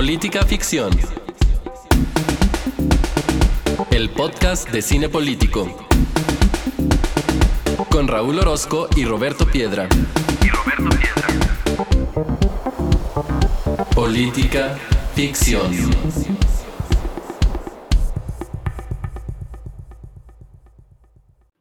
Política Ficción. El podcast de cine político. Con Raúl Orozco y Roberto Piedra. Política Ficción.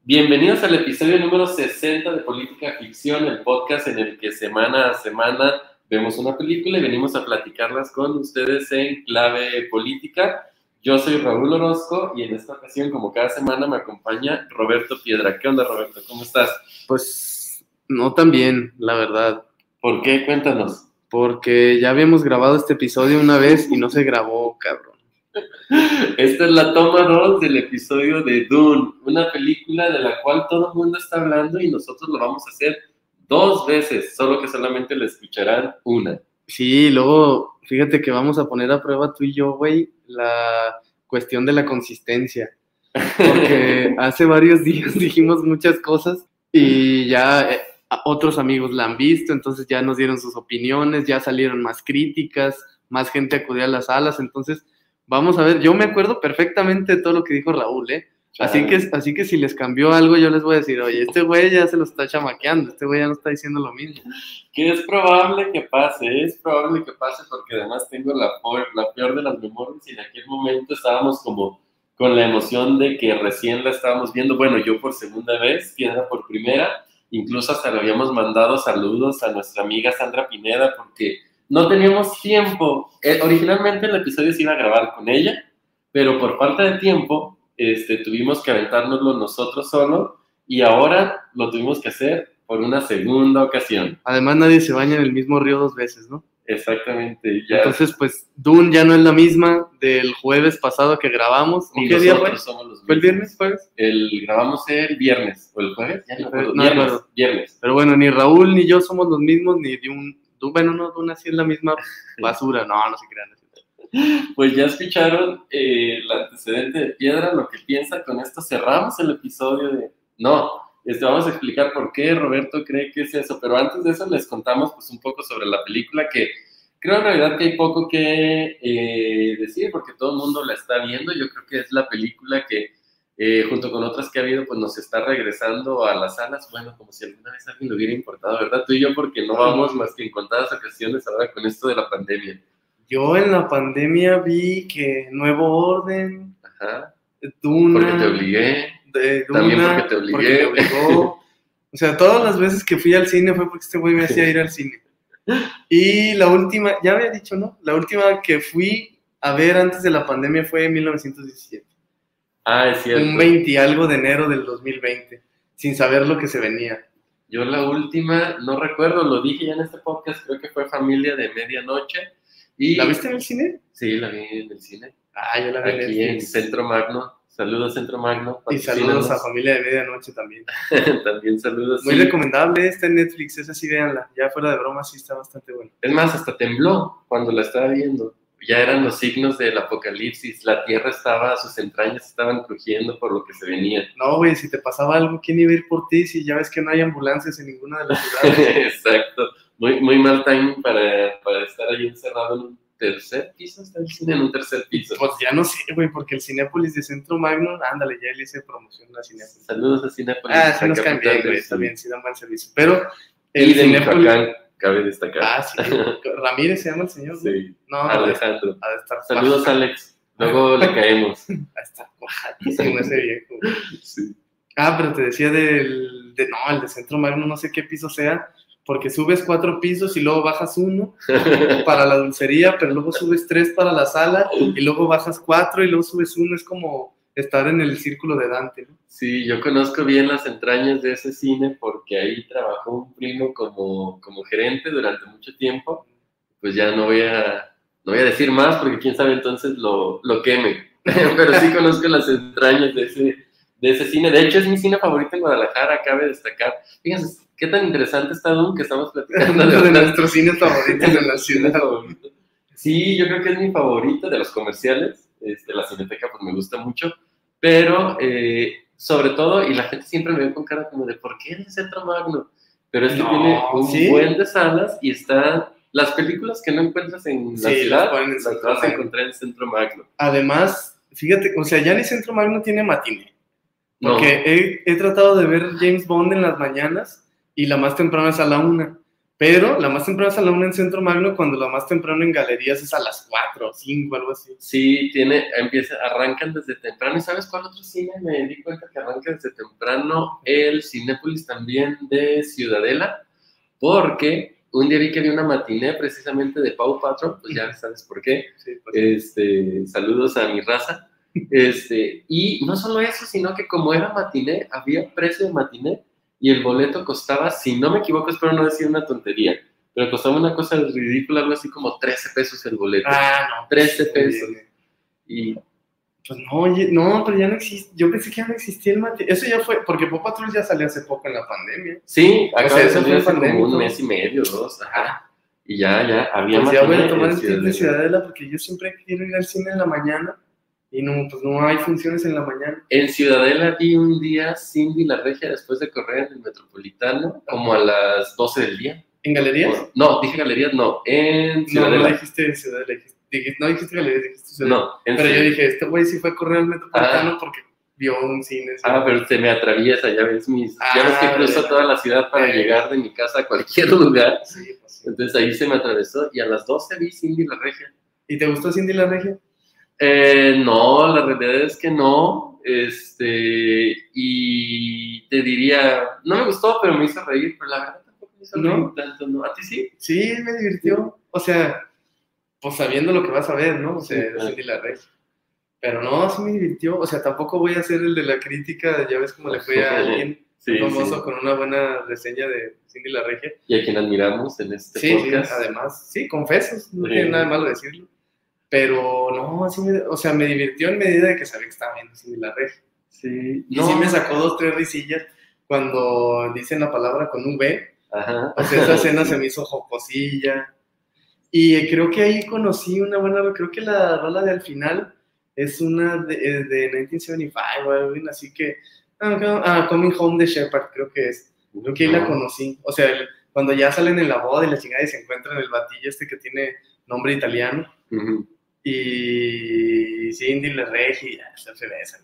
Bienvenidos al episodio número 60 de Política Ficción, el podcast en el que semana a semana vemos una película y venimos a platicarlas con ustedes en clave política. Yo soy Raúl Orozco y en esta ocasión, como cada semana, me acompaña Roberto Piedra. ¿Qué onda, Roberto? ¿Cómo estás? Pues no tan bien, la verdad. ¿Por qué? Cuéntanos. Porque ya habíamos grabado este episodio una vez y no se grabó, cabrón. Esta es la toma 2 del episodio de Dune, una película de la cual todo el mundo está hablando y nosotros lo vamos a hacer dos veces, solo que solamente la escucharán una. Sí, luego, fíjate que vamos a poner a prueba tú y yo, güey, la cuestión de la consistencia. Porque hace varios días dijimos muchas cosas y ya eh, otros amigos la han visto, entonces ya nos dieron sus opiniones, ya salieron más críticas, más gente acudió a las salas, entonces Vamos a ver, yo me acuerdo perfectamente de todo lo que dijo Raúl, ¿eh? Así que, así que si les cambió algo, yo les voy a decir, oye, este güey ya se lo está chamaqueando, este güey ya no está diciendo lo mismo. Que es probable que pase, es probable que pase porque además tengo la, la peor de las memorias y en aquel momento estábamos como con la emoción de que recién la estábamos viendo, bueno, yo por segunda vez, Piedra por primera, incluso hasta le habíamos mandado saludos a nuestra amiga Sandra Pineda porque no teníamos tiempo. Eh, originalmente el episodio se iba a grabar con ella, pero por falta de tiempo este, tuvimos que aventárnoslo nosotros solo y ahora lo tuvimos que hacer por una segunda ocasión. Además nadie se baña en el mismo río dos veces, ¿no? Exactamente. Ya. Entonces, pues, Dune ya no es la misma del jueves pasado que grabamos. ¿Qué día fue? ¿Fue el viernes, jueves? El, grabamos el viernes, o el jueves, ya no, viernes, viernes. Pero bueno, ni Raúl ni yo somos los mismos, ni de un bueno, no, Duna sí es la misma basura, no, no se crean. Pues ya escucharon eh, el antecedente de Piedra, lo que piensa. Con esto cerramos el episodio de... No, este, vamos a explicar por qué Roberto cree que es eso, pero antes de eso les contamos pues un poco sobre la película que creo en realidad que hay poco que eh, decir porque todo el mundo la está viendo, yo creo que es la película que eh, junto con otras que ha habido, pues nos está regresando a las salas, bueno, como si alguna vez alguien lo hubiera importado, ¿verdad? Tú y yo, porque no vamos más que en contadas ocasiones ahora con esto de la pandemia. Yo en la pandemia vi que Nuevo Orden, Ajá. Duna, porque te obligué, de Duna, también porque te obligué. porque obligó. O sea, todas las veces que fui al cine fue porque este güey me hacía ir al cine. Y la última, ya había dicho, ¿no? La última que fui a ver antes de la pandemia fue en 1917. Ah, es cierto. Un 20 y algo de enero del 2020, sin saber lo que se venía. Yo la última, no recuerdo, lo dije ya en este podcast, creo que fue Familia de Medianoche. Y... ¿La viste en el cine? Sí, la vi en el cine. Ah, yo la vi Aquí en, Centro Magno. Saludos, Centro Magno. Y saludos a Familia de Medianoche también. también saludos. Muy sí. recomendable esta en Netflix, esa sí, véanla. Ya fuera de broma, sí está bastante buena. Es más, hasta tembló cuando la estaba viendo ya eran los signos del apocalipsis, la tierra estaba, sus entrañas estaban crujiendo por lo que se venía. No, güey, si te pasaba algo, ¿quién iba a ir por ti si ya ves que no hay ambulancias en ninguna de las ciudades? Exacto, muy, muy mal timing para, para estar ahí encerrado en un tercer piso, está el cine en un tercer piso. Pues ya no sé, güey, porque el Cinépolis de Centro Magno, ándale, ya le hice promoción a Cinépolis. Saludos a Cinépolis. Ah, sí nos cambié, güey, también, sí dan buen servicio. Pero el y de Cinépolis... Michoacán cabe destacar. Ah, sí. Ramírez se llama el señor. Sí. No, Alejandro. De estar Saludos, Alex. Luego le caemos. A estar cuajatísimo ese viejo. Sí. Ah, pero te decía del. De, no, el de Centro Magno, no sé qué piso sea, porque subes cuatro pisos y luego bajas uno para la dulcería, pero luego subes tres para la sala y luego bajas cuatro y luego subes uno. Es como estar en el círculo de Dante. ¿no? Sí, yo conozco bien las entrañas de ese cine porque ahí trabajó un primo como, como gerente durante mucho tiempo. Pues ya no voy a, no voy a decir más porque quién sabe entonces lo, lo queme. Pero sí conozco las entrañas de ese, de ese cine. De hecho, es mi cine favorito en Guadalajara, cabe destacar. Fíjense, qué tan interesante está Doom que estamos platicando. Uno de nuestros cines favoritos en la ciudad. Sí, yo creo que es mi favorito de los comerciales. Este, la cineteca pues me gusta mucho, pero eh, sobre todo, y la gente siempre me ve con cara como de, ¿por qué en el Centro Magno? Pero es que No, tiene un ¿sí? buen de salas y está las películas que no encuentras en la Sí, las ciudad, las Centro vas a Magno. encontrar en Centro Magno. Además, fíjate, o sea, ya ni Centro Magno tiene matiné. No. Porque he, he tratado de ver James Bond en las mañanas y la más temprana es a la una. Pero la más temprana es a la una en Centro Magno cuando la más temprano en galerías es a las cuatro o cinco, algo así. Sí, tiene, empieza, arrancan desde temprano. ¿Y sabes cuál otro cine? Me di cuenta que arranca desde temprano el Cinépolis también de Ciudadela, porque un día vi que había una matiné precisamente de Pau Patrol, pues ya sabes por qué. Sí, pues, Este, saludos a mi raza. Este, y no solo eso, sino que como era matiné, había precio de matiné y el boleto costaba, si no me equivoco, espero no decir una tontería, pero costaba una cosa ridícula, algo así como 13 pesos el boleto. Ah, no. 13 pues, pesos. Y Pues no, oye, no, pero ya no existe. Yo pensé que ya no existía el matiné. Eso ya fue, porque Pop Patrol ya salió hace poco en la pandemia. sí, acá sea, de eso salir fue hace como pandémico. un mes y medio, dos, ajá. Y ya, ya, había Pues ya voy a tomar el de. Ciudadela porque yo siempre quiero ir al cine en la mañana y no, pues no hay funciones en la mañana. En Ciudadela vi un día Cindy la Regia después de correr en el Metropolitano, como a las 12 del día. ¿En galerías? No, dije galerías, no, en No, Ciudadela. no dijiste Ciudadela, dijiste, dijiste- no dijiste galerías, dijiste Ciudadela. No, en Pero yo Ciudadela. dije, este güey sí fue a correr al Metropolitano porque vio un cine. sí. Ah, pero se me atraviesa, ya ves mis. ya ves que Ah, cruzo toda la ciudad para Eh. llegar de mi casa a cualquier lugar. Sí, pues sí. Entonces ahí se me atravesó y a las 12 vi Cindy la Regia. ¿Y te gustó Cindy la Regia? Eh, no, la realidad es que no. Este, y te diría, no me gustó, pero me hizo reír, pero la verdad tampoco me hizo ¿No? reír tanto, ¿no? ¿A ti sí? Sí, me divirtió. O sea, pues sabiendo lo que vas a ver, ¿no? O sea, Sí, claro. La Regia. Pero no, sí me divirtió. O sea, tampoco voy a ser el de la crítica, ya ves cómo le fue a alguien Sí, famoso sí. con una buena reseña de Cindy la Regia. Y a quien admiramos en este Sí, sí, podcast. además, sí, confesos, no Sí. tiene nada de malo decirlo. Pero no, así me, o sea, me divirtió en medida de que sabía que estaba viendo Cindy la Regia. Sí, Y sí me sacó dos, tres risillas cuando dicen la palabra con V. Ajá. O sea, esa escena se me hizo jocosilla. Y creo que ahí conocí una buena, creo que la rola de al final es una de, eh, de 1975 o algo así que, ah, ah, Coming Home de Shepard, creo que es. Creo que ahí la No. conocí. O sea, cuando ya salen en la boda y la chingada y se encuentran el batillo este que tiene nombre italiano. Ujú. Y Cindy le regi y ya se besan.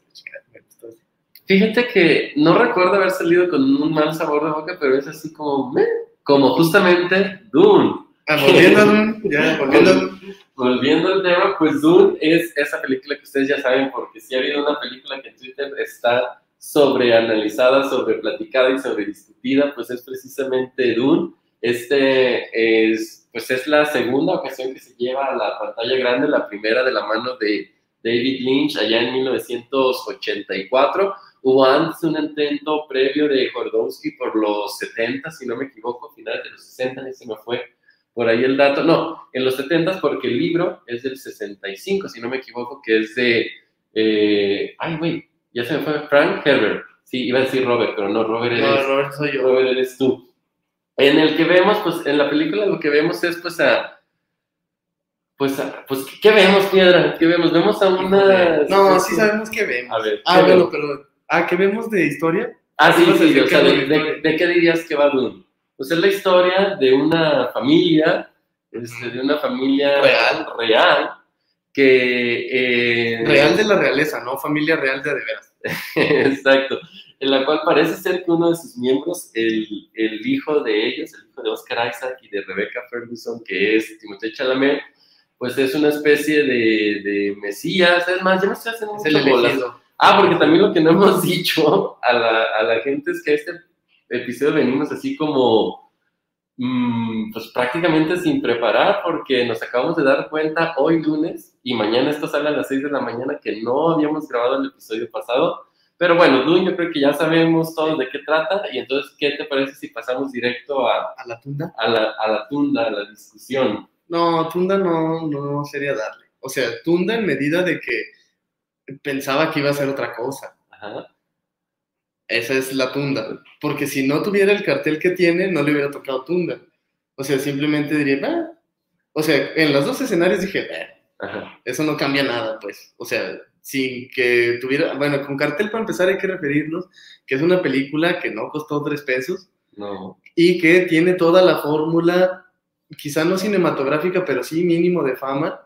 Fíjate que no recuerdo haber salido con un mal sabor de boca, pero es así como, meh, como justamente Dune. Ah, volviendo ya, volviendo. Volviendo al tema, pues Dune es esa película que ustedes ya saben, porque si ha habido una película que en Twitter está sobreanalizada, sobreplaticada y sobrediscutida, pues es precisamente Dune. Este es, pues es la segunda ocasión que se lleva a la pantalla grande, la primera de la mano de David Lynch allá en 1984. Hubo antes un intento previo de Jodorowsky por los 70, si no me equivoco, finales de los 60, y se me fue por ahí el dato. No, en los 70 porque el libro es del 65, si no me equivoco, que es de... eh, ay, güey, ya se me fue Frank Herbert. Sí, iba a decir Robert, pero no, Robert eres, No, Robert soy yo. Robert eres tú. En el que vemos, pues en la película lo que vemos es pues a... Pues, a- pues ¿qué vemos, Piedra? ¿Qué vemos? Vemos a una... No, sí sabemos que vemos. A ver. Ah, ¿qué bueno, pero. Ah, ¿qué vemos de historia? Ah, sí, sí, decir o sea, de qué dirías que va Dune? Pues es la historia de una familia, este, de una familia Real. real que... eh, Real de la realeza, ¿no? Familia real de de veras. Exacto. En la cual parece ser que uno de sus miembros, el, el hijo de ellos, el hijo de Oscar Isaac y de Rebecca Ferguson, que es Timothée Chalamet, pues es una especie de, de mesías. Es más, ya me estoy haciendo Es mucho. Ah, porque también lo que no hemos dicho a la, a la gente es que este episodio venimos así como, mm, pues prácticamente sin preparar, porque nos acabamos de dar cuenta hoy lunes y mañana esto sale a las 6 de la mañana que no habíamos grabado el episodio pasado. Pero bueno, Dune, yo creo que ya sabemos todos de qué trata y entonces, ¿qué te parece si pasamos directo a, ¿A la tunda? a, la, a la tunda, a la discusión? No, tunda no, no sería darle. O sea, tunda en medida de que pensaba que iba a ser otra cosa. Ajá. Esa es la tunda. Porque si no tuviera el cartel que tiene, no le hubiera tocado tunda. O sea, simplemente diría, "Ah". O sea, en los dos escenarios dije, "Ah". Ajá. eso no cambia nada, pues. O sea, sin que tuviera, bueno, con cartel para empezar hay que referirnos que es una película que no costó tres pesos No. y que tiene toda la fórmula quizá no cinematográfica, pero sí mínimo de fama,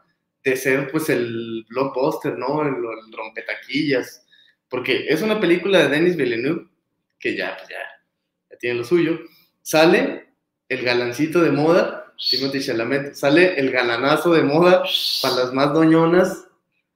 de ser pues el blockbuster, ¿no? El, el rompetaquillas. Porque es una película de Denis Villeneuve, que ya, pues ya, ya tiene lo suyo. Sale el galancito de moda, Timothy Chalamet, sale el galanazo de moda para las más doñonas.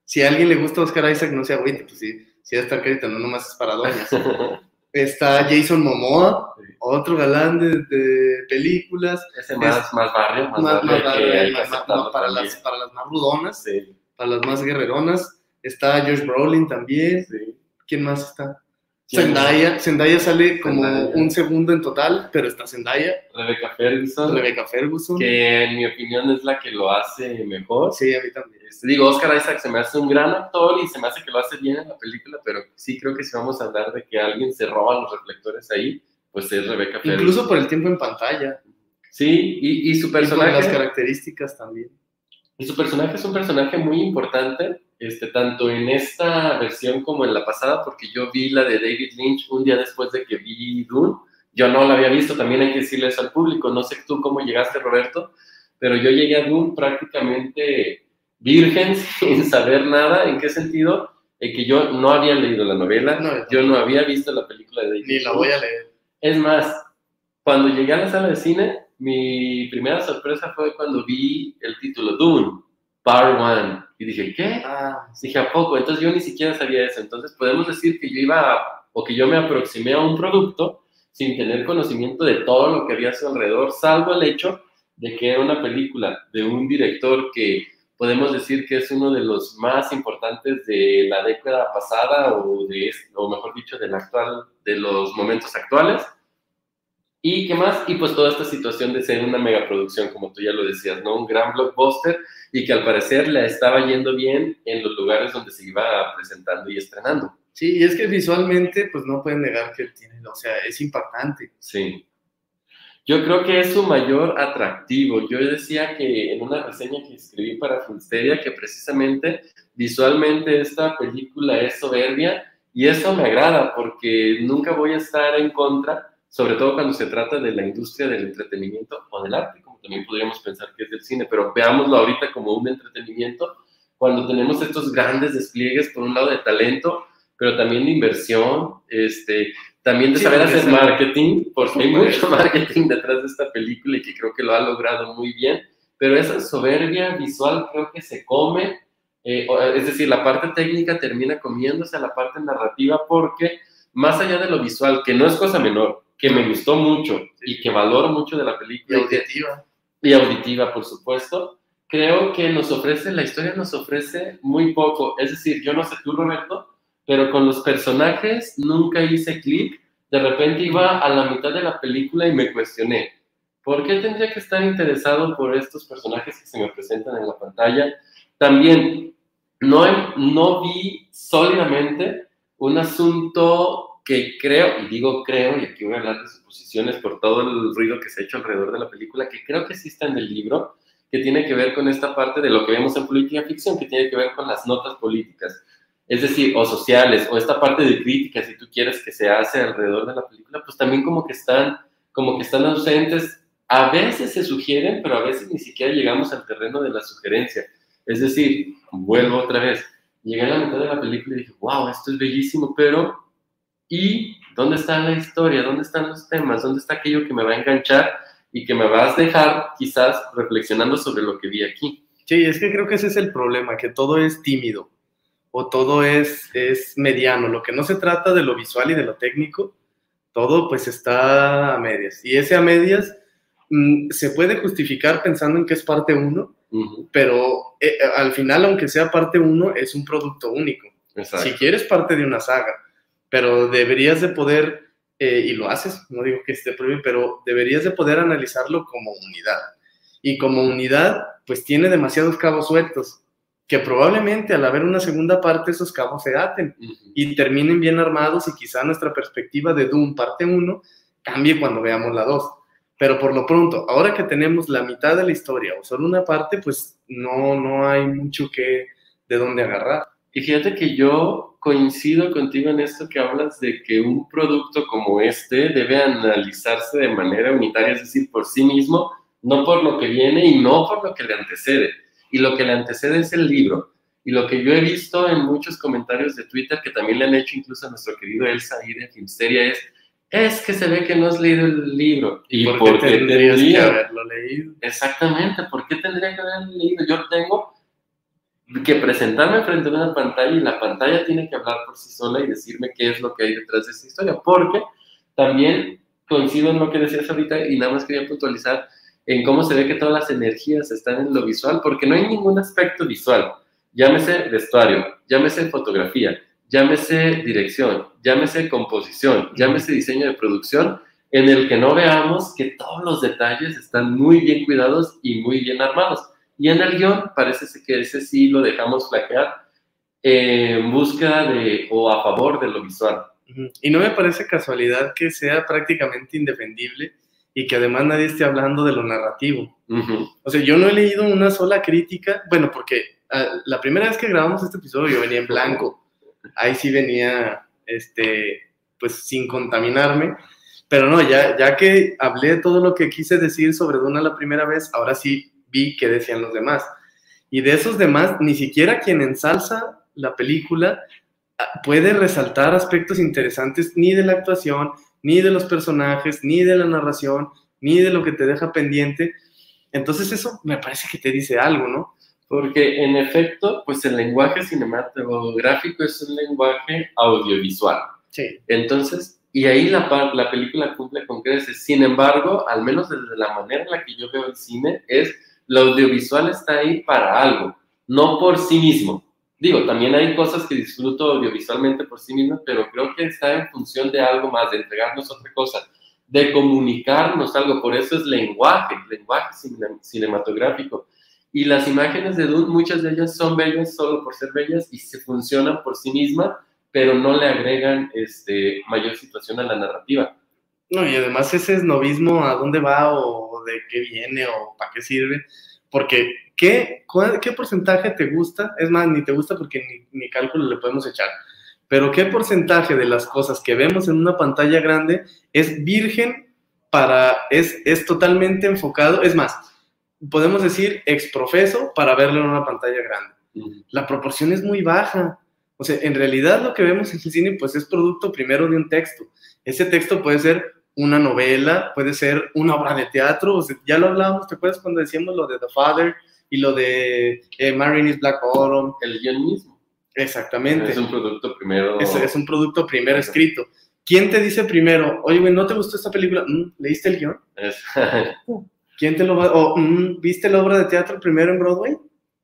Si a alguien le gusta Oscar Isaac, no se agüite, pues sí, sí está crédito, no nomás es para doñas. Está Jason Momoa, Sí. otro galán de, de películas. Ese más, más barrio, más, Más- barrio, más más- para, también. las, para las más rudonas, Sí, para las más guerreronas. Está Josh Brolin también. sí. ¿Quién más está? ¿Quién Zendaya. Zendaya sale como Zendaya. un segundo en total, pero está Zendaya. Rebecca Ferguson, Rebecca Ferguson. que en mi opinión es la que lo hace mejor. Sí, a mí también. Este, digo, Oscar Isaac se me hace un gran actor y se me hace que lo hace bien en la película, pero sí creo que si vamos a hablar de que alguien se roba los reflectores ahí, pues es Rebecca Ferguson. Incluso por el tiempo en pantalla. Sí, y, y su Y por las personaje... características también. Y su personaje es un personaje muy importante, este, tanto en esta versión como en la pasada, porque yo vi la de David Lynch un día después de que vi Dune. Yo no la había visto, también hay que decirle eso al público. No sé tú cómo llegaste, Roberto, pero yo llegué a Dune prácticamente virgen, sin saber nada. ¿En qué sentido? En que yo no había leído la novela, No, yo no había visto la película de David Ni la voy a leer. Es más, cuando llegué a la sala de cine, mi primera sorpresa fue cuando vi el título Dune, Part 1. Y dije, ¿qué? Ah, Dije, ¿a poco? Entonces yo ni siquiera sabía eso. Entonces podemos decir que yo iba a- o que yo me aproximé a un producto sin tener conocimiento de todo lo que había a su alrededor, salvo el hecho de que era una película de un director que podemos decir que es uno de los más importantes de la década pasada o, de, o mejor dicho, del actual, de los momentos actuales. ¿Y qué más? Y pues toda esta situación de ser una megaproducción, como tú ya lo decías, ¿no? Un gran blockbuster y que al parecer le estaba yendo bien en los lugares donde se iba presentando y estrenando. sí, y es que visualmente, pues no pueden negar que tiene, o sea, es impactante. Sí. Yo creo que es su mayor atractivo. Yo decía que en una reseña que escribí para Filmsteria que precisamente visualmente esta película es soberbia y eso me agrada porque nunca voy a estar en contra, sobre todo cuando se trata de la industria del entretenimiento o del arte, como también podríamos pensar que es del cine, pero veámoslo ahorita como un entretenimiento cuando tenemos estos grandes despliegues, por un lado de talento, pero también de inversión, este, también de Sí, saber hacer marketing, porque hay mucho marketing detrás de esta película y que creo que lo ha logrado muy bien, pero esa soberbia visual creo que se come, eh, es decir, la parte técnica termina comiéndose a la parte narrativa porque más allá de lo visual, que no es cosa menor, que me gustó mucho y que valoro mucho de la película y auditiva. y auditiva, por supuesto, creo que nos ofrece, la historia nos ofrece muy poco. Es decir, yo no sé tú, Roberto, pero con los personajes nunca hice clic. De repente iba a la mitad de la película y me cuestioné, ¿por qué tendría que estar interesado por estos personajes que se me presentan en la pantalla? También, no, no vi sólidamente un asunto que creo, y digo creo, y aquí voy a hablar de suposiciones por todo el ruido que se ha hecho alrededor de la película, que creo que sí está en el libro, que tiene que ver con esta parte de lo que vemos en política ficción, que tiene que ver con las notas políticas, es decir, o sociales, o esta parte de crítica, si tú quieres, que se hace alrededor de la película, pues también como que están, como que están ausentes. A veces se sugieren, pero a veces ni siquiera llegamos al terreno de la sugerencia. Es decir, vuelvo otra vez, llegué a la mitad de la película y dije, wow, esto es bellísimo, pero ¿y dónde está la historia? ¿Dónde están los temas? ¿Dónde está aquello que me va a enganchar y que me vas a dejar quizás reflexionando sobre lo que vi aquí? Sí, es que creo que ese es el problema, que todo es tímido o todo es, es mediano. Lo que no se trata de lo visual y de lo técnico, todo pues está a medias. Y ese a medias mm, se puede justificar pensando en que es parte uno, pero eh, al final, aunque sea parte uno, es un producto único. Exacto. Si quieres parte de una saga, pero deberías de poder, eh, y lo haces, no digo que esté prohibido, pero deberías de poder analizarlo como unidad. Y como unidad, pues tiene demasiados cabos sueltos, que probablemente al haber una segunda parte esos cabos se aten y terminen bien armados y quizá nuestra perspectiva de Doom parte 1 cambie cuando veamos la 2. Pero por lo pronto, ahora que tenemos la mitad de la historia o solo una parte, pues no, no hay mucho que de dónde agarrar. Y fíjate que yo coincido contigo en esto que hablas de que un producto como este debe analizarse de manera unitaria, es decir, por sí mismo, no por lo que viene y no por lo que le antecede. Y lo que le antecede es el libro. Y lo que yo he visto en muchos comentarios de Twitter, que también le han hecho incluso a nuestro querido Elsa ahí de Filmsteria, es, es que se ve que no has leído el libro. ¿Y, por qué tendrías que haberlo leído? Exactamente, ¿por qué tendría que haberlo leído? Yo tengo que presentarme frente a una pantalla y la pantalla tiene que hablar por sí sola y decirme qué es lo que hay detrás de esa historia, porque también coincido en lo que decías ahorita y nada más quería puntualizar en cómo se ve que todas las energías están en lo visual, porque no hay ningún aspecto visual, llámese vestuario, llámese fotografía, llámese dirección, llámese composición, llámese diseño de producción, en el que no veamos que todos los detalles están muy bien cuidados y muy bien armados. Y en el guion parece que ese sí lo dejamos flaquear en búsqueda de o a favor de lo visual. Y no me parece casualidad que sea prácticamente indefendible y que además nadie esté hablando de lo narrativo. O sea, yo no he leído una sola crítica, bueno, porque ah, la primera vez que grabamos este episodio yo venía en blanco, ahí sí venía, este, pues sin contaminarme, pero no, ya, ya que hablé todo lo que quise decir sobre Duna la primera vez, ahora sí vi qué decían los demás. Y de esos demás, ni siquiera quien ensalza la película ah, puede resaltar aspectos interesantes ni de la actuación, ni de los personajes, ni de la narración, ni de lo que te deja pendiente. Entonces eso me parece que te dice algo, ¿no? Porque en efecto, pues el lenguaje cinematográfico es un lenguaje audiovisual. Sí. Entonces, y ahí la, la película cumple con creces. Sin embargo, al menos desde la manera en la que yo veo el cine, es lo audiovisual está ahí para algo, no por sí mismo. Digo, también hay cosas que disfruto audiovisualmente por sí mismo, pero creo que está en función de algo más, de entregarnos otra cosa, de comunicarnos algo. Por eso es lenguaje, lenguaje cinematográfico. Y las imágenes de Dune, muchas de ellas son bellas solo por ser bellas y se funcionan por sí mismas, pero no le agregan este, mayor situación a la narrativa. No, y además ese esnovismo a dónde va o de qué viene o para qué sirve, porque ¿qué, ¿qué porcentaje te gusta? Es más, ni te gusta porque ni, cálculo le podemos echar, pero ¿qué porcentaje de las cosas que vemos en una pantalla grande es virgen para, es, es totalmente enfocado? Es más, podemos decir exprofeso para verlo en una pantalla grande. La proporción es muy baja. O sea, en realidad lo que vemos en el cine pues es producto primero de un texto. Ese texto puede ser una novela, puede ser una obra de teatro, ya lo hablábamos, ¿te acuerdas cuando decíamos lo de The Father y lo de eh, Marin Black Autumn? El guion mismo. Exactamente. Es un producto primero. Es, un producto primero escrito. ¿Quién te dice primero, oye, güey, ¿no te gustó esta película? Mm, ¿Leíste el guion? ¿Quién te lo va o mm, viste la obra de teatro primero en Broadway?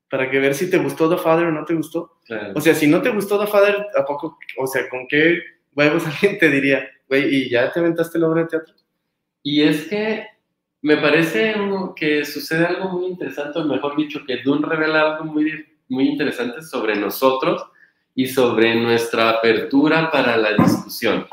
Para que ver si te gustó The Father o no te gustó. O sea, si no te gustó The Father, ¿a poco, o sea, con qué huevos alguien te diría, ¿y ya te aventaste la obra de teatro? Y es que me parece que sucede algo muy interesante, o mejor dicho, que Dune revela algo muy, muy interesante sobre nosotros y sobre nuestra apertura para la discusión.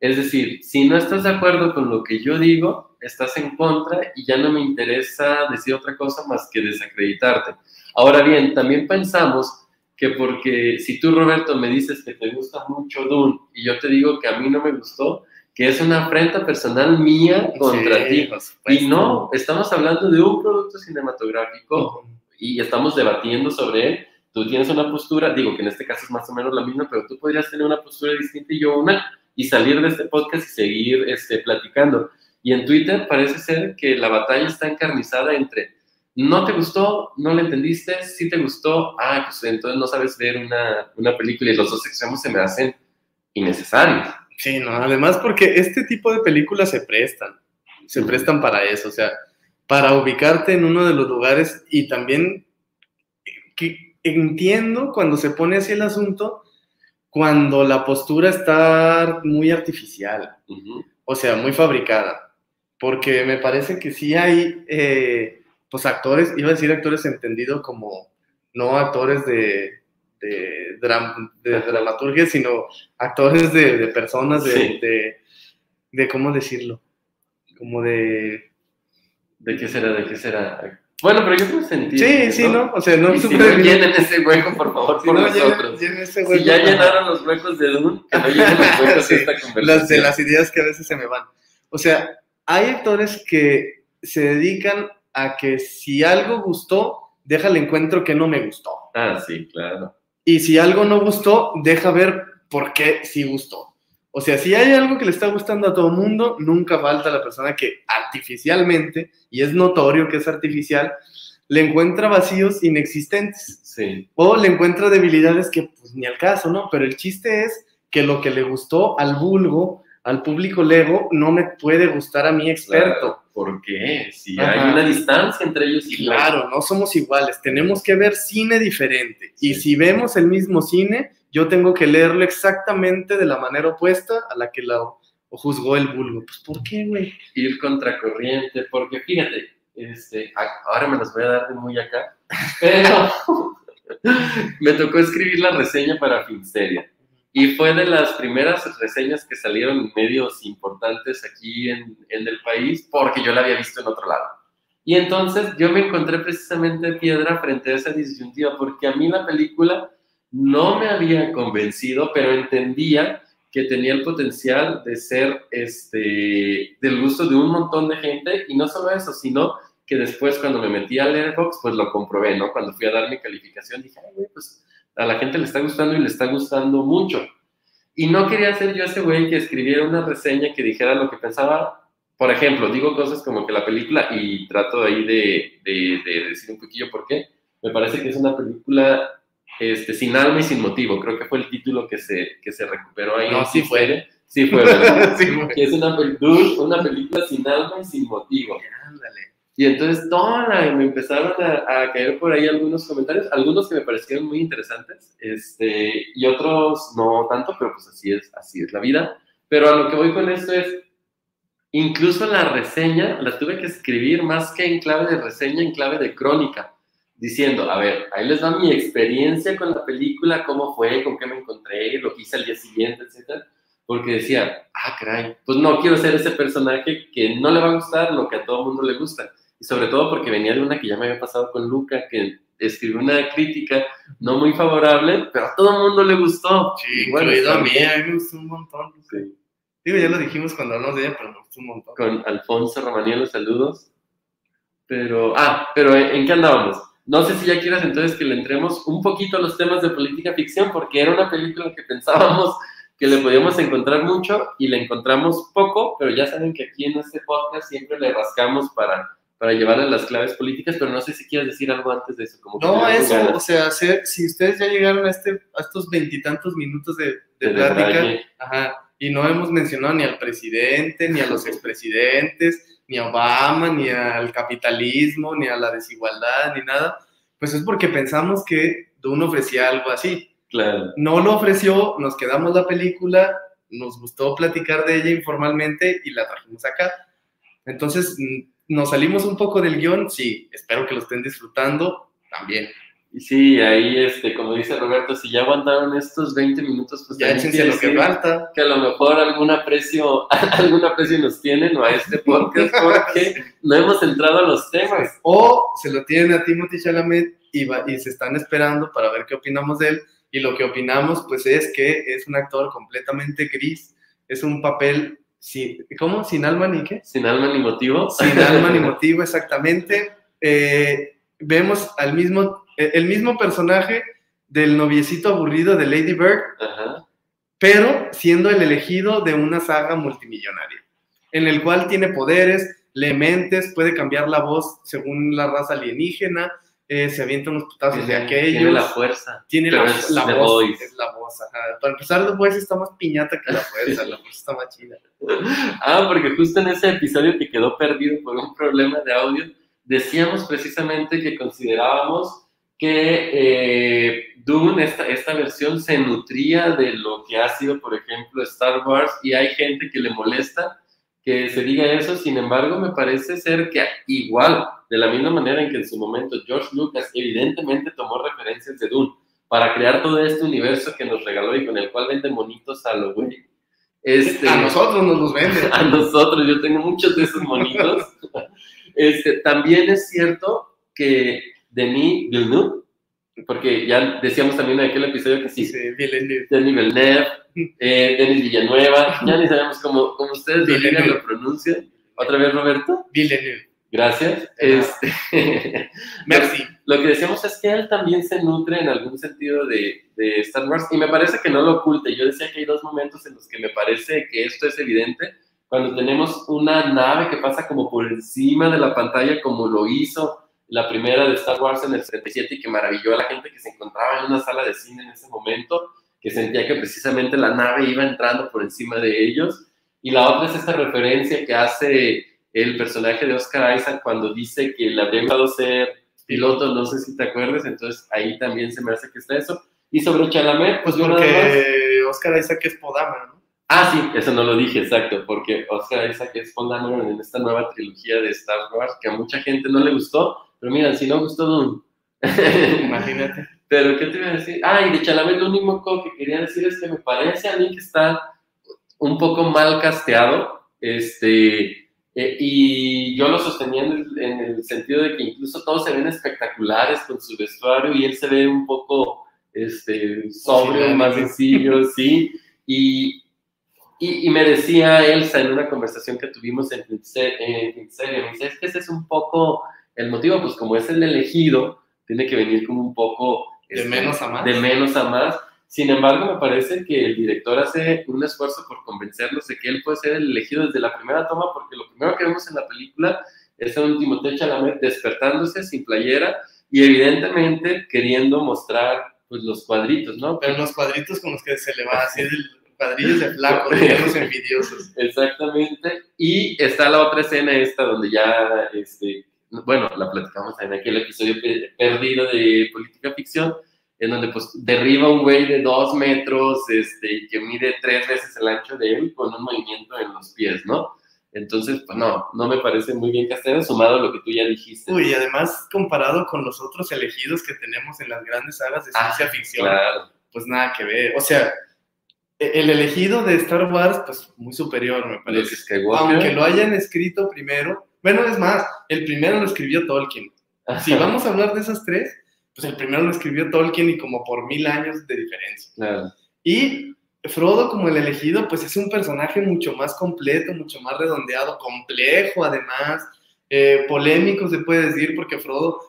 Es decir, si no estás de acuerdo con lo que yo digo, estás en contra y ya no me interesa decir otra cosa más que desacreditarte. Ahora bien, también pensamos que porque si tú, Roberto, me dices que te gusta mucho Dune y yo te digo que a mí no me gustó, que es una afrenta personal mía contra ti. Y no, estamos hablando de un producto cinematográfico y estamos debatiendo sobre él. Tú tienes una postura, digo que en este caso es más o menos la misma, pero tú podrías tener una postura distinta y yo una, y salir de este podcast y seguir este, platicando. Y en Twitter parece ser que la batalla está encarnizada entre no te gustó, no le entendiste, sí te gustó, ah, pues entonces no sabes ver una, una película y los dos extremos se me hacen innecesarios. Sí, no, además porque este tipo de películas se prestan, se prestan para eso, o sea, para ubicarte en uno de los lugares y también que entiendo cuando se pone así el asunto, cuando la postura está muy artificial, o sea, muy fabricada, porque me parece que sí hay... Eh, pues actores, iba a decir actores entendido como no actores de, de, dramaturgia, sino actores de, personas, de, de, ¿cómo decirlo? Como de... ¿De qué será? ¿De qué será? Bueno, pero yo puedo sentir. Sí, sí, ¿no? O sea, no y si no llenen ese hueco, por favor, por nosotros. si ya llenaron los huecos de Dune, que no llenen los huecos de esta conversación. Las de las ideas que a veces se me van. O sea, hay actores que se dedican a que si algo gustó, deja el encuentro que no me gustó. Ah, sí, claro. Y si algo no gustó, deja ver por qué sí gustó. O sea, si hay algo que le está gustando a todo el mundo, nunca falta la persona que artificialmente, y es notorio que es artificial, le encuentra vacíos inexistentes. Sí. O le encuentra debilidades que pues ni al caso, ¿no? Pero el chiste es que lo que le gustó al vulgo, al público lego, no me puede gustar a mi experto. Claro, ¿Por qué? Si Ajá. hay una distancia entre ellos y Claro, no somos iguales, tenemos que ver cine diferente. Y Sí. si vemos el mismo cine, yo tengo que leerlo exactamente de la manera opuesta a la que lo juzgó el vulgo. Pues, ¿por qué, güey? ir contracorriente, porque fíjate, este, ahora me los voy a dar de muy acá, pero me tocó escribir la reseña para Finsteria. Y fue de las primeras reseñas que salieron en medios importantes aquí en, en el país, porque yo la había visto en otro lado. Y entonces yo me encontré precisamente piedra frente a esa disyuntiva, porque a mí la película no me había convencido, pero entendía que tenía el potencial de ser este, del gusto de un montón de gente, y no solo eso, sino que después cuando me metí a Letterboxd, pues lo comprobé, ¿no? Cuando fui a dar mi calificación, dije, ay, pues a la gente le está gustando y le está gustando mucho. Y no quería ser yo ese güey que escribiera una reseña que dijera lo que pensaba. Por ejemplo, digo cosas como que la película, y trato ahí de, de, de decir un poquillo por qué, me parece que es una película este, sin alma y sin motivo. Creo que fue el título que se, que se recuperó ahí. No, sí fue. Sí fue, ¿verdad? Sí, que es una, una película sin alma y sin motivo. Ándale. Y entonces toda la- me empezaron a, a caer por ahí algunos comentarios, algunos que me parecieron muy interesantes, este, y otros no tanto, pero pues así es, así es la vida. Pero a lo que voy con esto es, incluso la reseña la tuve que escribir más que en clave de reseña, en clave de crónica, diciendo, a ver, ahí les va mi experiencia con la película, cómo fue, con qué me encontré, lo que hice al día siguiente, etcétera porque decía, ah, caray, pues no quiero ser ese personaje que no le va a gustar lo que a todo el mundo le gusta. Sobre todo porque venía de una que ya me había pasado con Luca, que escribió una crítica no muy favorable, pero a todo el mundo le gustó. Sí, bueno, incluido a mí, bien. a mí me gustó un montón. Sí. Digo, ya lo dijimos cuando hablamos de ella, pero me gustó un montón. Con Alfonso Romanielo, saludos. Pero, ah, pero ¿en en qué andábamos? No sé si ya quieras entonces que le entremos un poquito a los temas de política ficción, porque era una película que pensábamos que le podíamos encontrar mucho y le encontramos poco, pero ya saben que aquí en este podcast siempre le rascamos para, para llevarle las claves políticas, pero no sé si quieres decir algo antes de eso. Como No, eso, o sea, hacer- si ustedes ya llegaron a, este, a estos veintitantos minutos de, de de plática, ajá, y no hemos mencionado ni al presidente, ni a los expresidentes, ni a Obama, ni al capitalismo, ni a la desigualdad, ni nada, pues es porque pensamos que Dune ofrecía algo así. Claro. No lo ofreció, nos quedamos la película, nos gustó platicar de ella informalmente y la trajimos acá. Entonces, nos salimos un poco del guion, sí, espero que lo estén disfrutando también. Y sí, ahí, este, como dice Roberto, si ya aguantaron estos 20 minutos, pues Ya échense lo que falta. que a lo mejor algún aprecio, algún aprecio nos tienen o a este podcast porque no hemos entrado a los temas. O se lo tienen a Timothy Chalamet y, va- y se están esperando para ver qué opinamos de él. Y lo que opinamos, pues, es que es un actor completamente gris. Es un papel, sin, ¿cómo? ¿Sin alma ni qué? Sin alma ni motivo. Sin alma ni motivo, exactamente. Eh, vemos al mismo, eh, el mismo personaje del noviecito aburrido de Lady Bird, Ajá. pero siendo el elegido de una saga multimillonaria, en el cual tiene poderes, lee mentes, puede cambiar la voz según la raza alienígena, eh, se avienta unos putazos de aquellos. Tiene la fuerza. Tiene la, es la voz. Es la voz, ajá. Para empezar, The Voice está más piñata que la fuerza, la voz está más chida. Ah, porque justo en ese episodio que quedó perdido por un problema de audio, decíamos precisamente que considerábamos que eh, Dune, esta, esta versión, se nutría de lo que ha sido, por ejemplo, Star Wars, y hay gente que le molesta que se diga eso, sin embargo, me parece ser que igual, de la misma manera en que en su momento George Lucas evidentemente tomó referencias de Dune para crear todo este universo que nos regaló y con el cual vende monitos a lo güey. Este, A nosotros nos los venden. a nosotros, yo tengo muchos de esos monitos. Este, también es cierto que Denis Villeneuve, porque ya decíamos también en aquel episodio que sí, Sí, Villeneuve. Denis Villeneuve, eh, Denis Villanueva, ya ni sabemos cómo, cómo ustedes lo Villeneuve. lo pronuncian. ¿Otra vez, Roberto? Villeneuve. Gracias. Este, Merci. Lo que decíamos es que él también se nutre en algún sentido de, de Star Wars y me parece que no lo oculte. Yo decía que hay dos momentos en los que me parece que esto es evidente. Cuando tenemos una nave que pasa como por encima de la pantalla, como lo hizo la primera de Star Wars en el 77 y que maravilló a la gente que se encontraba en una sala de cine en ese momento, que sentía que precisamente la nave iba entrando por encima de ellos. Y la otra es esta referencia que hace el personaje de Oscar Isaac cuando dice que le habría gustado ser piloto, no sé si te acuerdas, entonces ahí también se me hace que está eso. Y sobre Chalamet, pues, yo nada más- porque Oscar Isaac es Podama, ¿no? Ah, sí, eso no lo dije, exacto, porque Oscar Isaac es Dameron en esta nueva trilogía de Star Wars que a mucha gente no le gustó, pero mira, si no gustó Dune. Imagínate. pero, ¿qué te iba a decir? Ah, y de Chalamet lo único que quería decir es que me parece a mí que está un poco mal casteado, este, eh, y yo lo sostenía en el, en el sentido de que incluso todos se ven espectaculares con su vestuario y él se ve un poco este, sobrio, Sí, más sencillo, sí, y, y, y me decía Elsa en una conversación que tuvimos en Pince- en Pincelia, me dice, es que ese es un poco el motivo, pues como es el elegido, tiene que venir como un poco... De este, menos a más. De menos a más. Sin embargo, me parece que el director hace un esfuerzo por convencernos de que él puede ser el elegido desde la primera toma, porque lo primero que vemos en la película es a un Timothée Chalamet despertándose sin playera y evidentemente queriendo mostrar pues, los cuadritos, ¿no? Pero los cuadritos con los que se le va a hacer el cuadrillos de flaco, los envidiosos. Exactamente. Y está la otra escena esta donde ya, este, bueno, la platicamos en aquel episodio pe- perdido de Política Ficción, en donde pues derriba un güey de dos metros, este, que mide tres veces el ancho de él con un movimiento en los pies, ¿no? Entonces, pues no, no me parece muy bien castellano, sumado a lo que tú ya dijiste. Uy, y además comparado con los otros elegidos que tenemos en las grandes sagas de Ah, ciencia ficción, Claro. pues nada que ver. O sea, e- el elegido de Star Wars, pues muy superior, me parece. Aunque lo hayan escrito primero. Bueno, es más, el primero lo escribió Tolkien. Si vamos a hablar de esas tres, pues el primero lo escribió Tolkien y como por mil años de diferencia. Claro. Y Frodo como el elegido, pues es un personaje mucho más completo, mucho más redondeado, complejo además, eh, polémico se puede decir, porque Frodo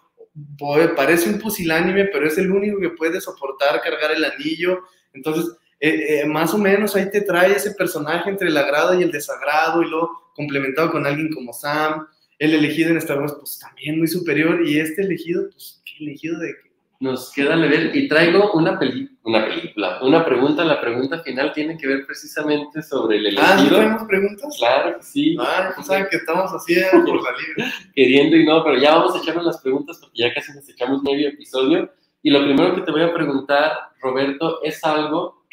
parece un pusilánime, pero es el único que puede soportar cargar el anillo. Entonces, eh, eh, más o menos ahí te trae ese personaje entre el agrado y el desagrado, y luego complementado con alguien como Sam. El elegido en Star Wars, pues también muy superior, y este elegido, pues, ¿qué elegido de qué? Nos queda leer y traigo una, peli una película, una pregunta. La pregunta final tiene que ver precisamente sobre el Ah, ¿no elegido. tenemos preguntas? Claro que sí. Ah, pues saben que estamos así eh, por la libre. Queriendo y no, pero ya vamos a echarnos las preguntas porque ya casi nos echamos medio episodio. Y lo primero que te voy a preguntar, Roberto, es algo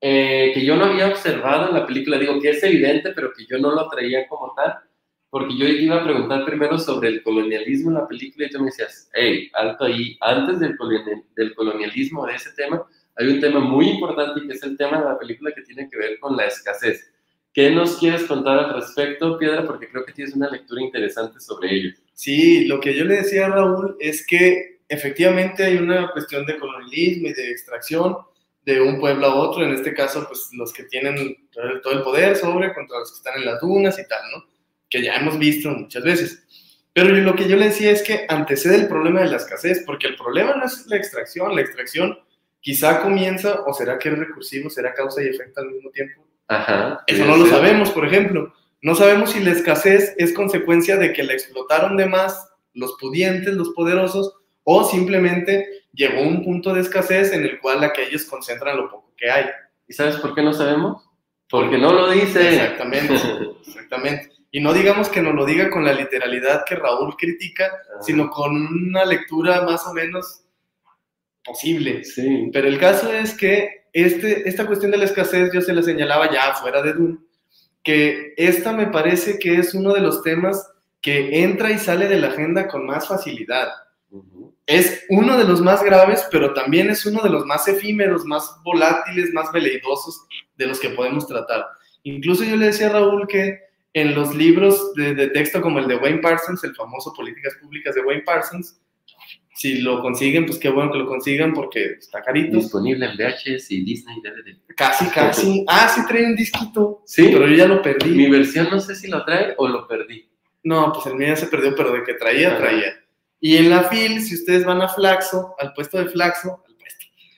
eh, que yo no había observado en la película. Digo que es evidente, pero que yo no lo traía como tal. Porque yo iba a preguntar primero sobre el colonialismo en la película y tú me decías, hey, alto ahí, antes del, colonial- del colonialismo, de ese tema, hay un tema muy importante que es el tema de la película que tiene que ver con la escasez. ¿Qué nos quieres contar al respecto, Piedra? Porque creo que tienes una lectura interesante sobre ello. Sí, lo que yo le decía a Raúl es que efectivamente hay una cuestión de colonialismo y de extracción de un pueblo a otro, en este caso, pues los que tienen todo el poder sobre contra los que están en las dunas y tal, ¿no? Que ya hemos visto muchas veces. Pero lo que yo le decía es que antecede el problema de la escasez, porque el problema no es la extracción, la extracción quizá comienza, o será que es recursivo, será causa y efecto al mismo tiempo, Ajá. eso no lo sabemos, por ejemplo. No sabemos si la escasez es consecuencia de que la explotaron de más los pudientes, los poderosos, o simplemente llegó un punto de escasez en el cual aquellos concentran lo poco que hay. ¿Y sabes por qué no sabemos? Porque no lo dice. Exactamente, exactamente. Y no digamos que nos lo diga con la literalidad que Raúl critica, Ah, sino con una lectura más o menos posible. Sí. Pero el caso es que este, esta cuestión de la escasez yo se la señalaba ya fuera de Dune, que esta me parece que es uno de los temas que entra y sale de la agenda con más facilidad. Es uno de los más graves, pero también es uno de los más efímeros, más volátiles, más veleidosos de los que podemos tratar. Incluso yo le decía a Raúl que en los libros de, de texto como el de Wayne Parsons, el famoso Políticas Públicas de Wayne Parsons, si lo consiguen, pues qué bueno que lo consigan porque está carito. Disponible en VHS y Disney DVD. Casi, casi. Ah, sí trae un disquito. Sí. Pero yo ya lo perdí. Mi versión no sé si lo trae o lo perdí. No, pues el mío ya se perdió, pero de que traía, traía. Y en la FIL, si ustedes van a Flaxo, al puesto de Flaxo,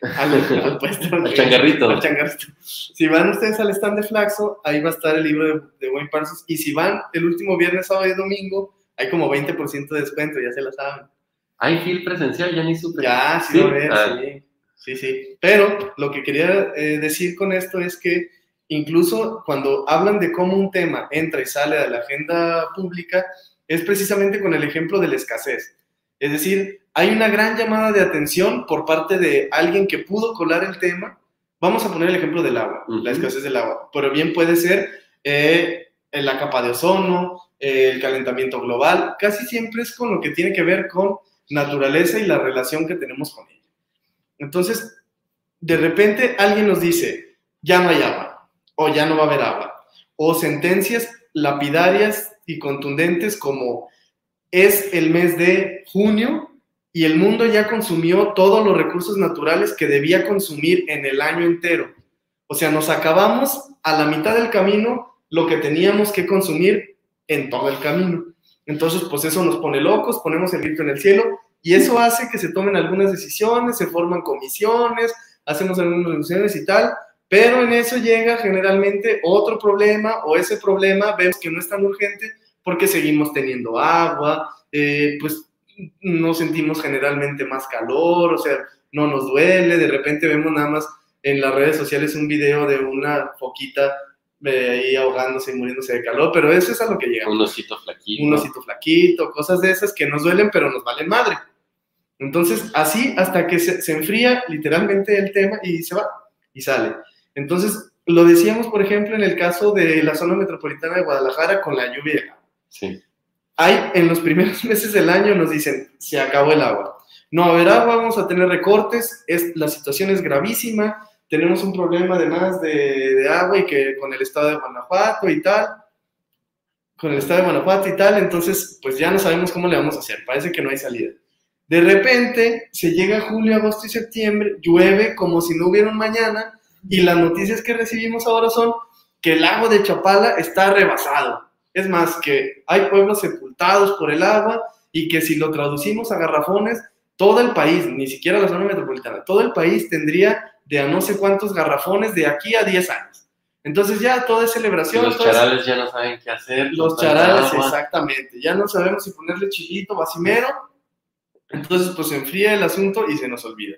al puesto, al, al puesto, Al changarrito. al changarrito. Si van ustedes al stand de Flaxo, ahí va a estar el libro de, de Wayne Parsons. Y si van el último viernes, sábado y domingo, hay como 20% de descuento, ya se la saben. Hay fil presencial, ya ni supe. Ya, sí, Sí, lo ves, ah. sí. Sí, sí. Pero lo que quería eh, decir con esto es que incluso cuando hablan de cómo un tema entra y sale de la agenda pública, es precisamente con el ejemplo de la escasez. Es decir, hay una gran llamada de atención por parte de alguien que pudo colar el tema. Vamos a poner el ejemplo del agua, la escasez del agua, pero bien puede ser eh, en la capa de ozono, eh, el calentamiento global, casi siempre es con lo que tiene que ver con naturaleza y la relación que tenemos con ella. Entonces, de repente alguien nos dice, ya no hay agua, o ya no va a haber agua, o sentencias lapidarias y contundentes como es el mes de junio y el mundo ya consumió todos los recursos naturales que debía consumir en el año entero. O sea, nos acabamos a la mitad del camino lo que teníamos que consumir en todo el camino. Entonces, pues eso nos pone locos, ponemos el grito en el cielo y eso hace que se tomen algunas decisiones, se forman comisiones, hacemos algunas reuniones y tal, pero en eso llega generalmente otro problema o ese problema vemos que no es tan urgente porque seguimos teniendo agua, eh, pues no sentimos generalmente más calor, o sea, no nos duele, de repente vemos nada más en las redes sociales un video de una foquita eh, ahí ahogándose y muriéndose de calor, pero eso es a lo que llegamos Un osito flaquito. un osito flaquito, cosas de esas que nos duelen pero nos valen madre. Entonces, así hasta que se, se enfría literalmente el tema y se va y sale. Entonces, lo decíamos, por ejemplo, en el caso de la zona metropolitana de Guadalajara con la lluvia. Hay, en los primeros meses del año nos dicen, se acabó el agua. No haber agua, vamos a tener recortes, es, la situación es gravísima, tenemos un problema además de, de agua y que con el estado de Guanajuato y tal con el estado de Guanajuato y tal, entonces pues ya no sabemos cómo le vamos a hacer, parece que no hay salida. De repente se llega julio, agosto y septiembre, llueve como si no hubiera un mañana y las noticias que recibimos ahora son que el lago de Chapala está rebasado. Es más, que hay pueblos sepultados por el agua y que si lo traducimos a garrafones, todo el país, ni siquiera la zona metropolitana, todo el país tendría de a no sé cuántos garrafones de aquí a 10 años. Entonces ya todo es Y celebración. los charales ya no saben qué hacer. los charales, exactamente. Ya no sabemos si ponerle chilito, bacimero. Entonces, pues se enfría el asunto y se nos olvida.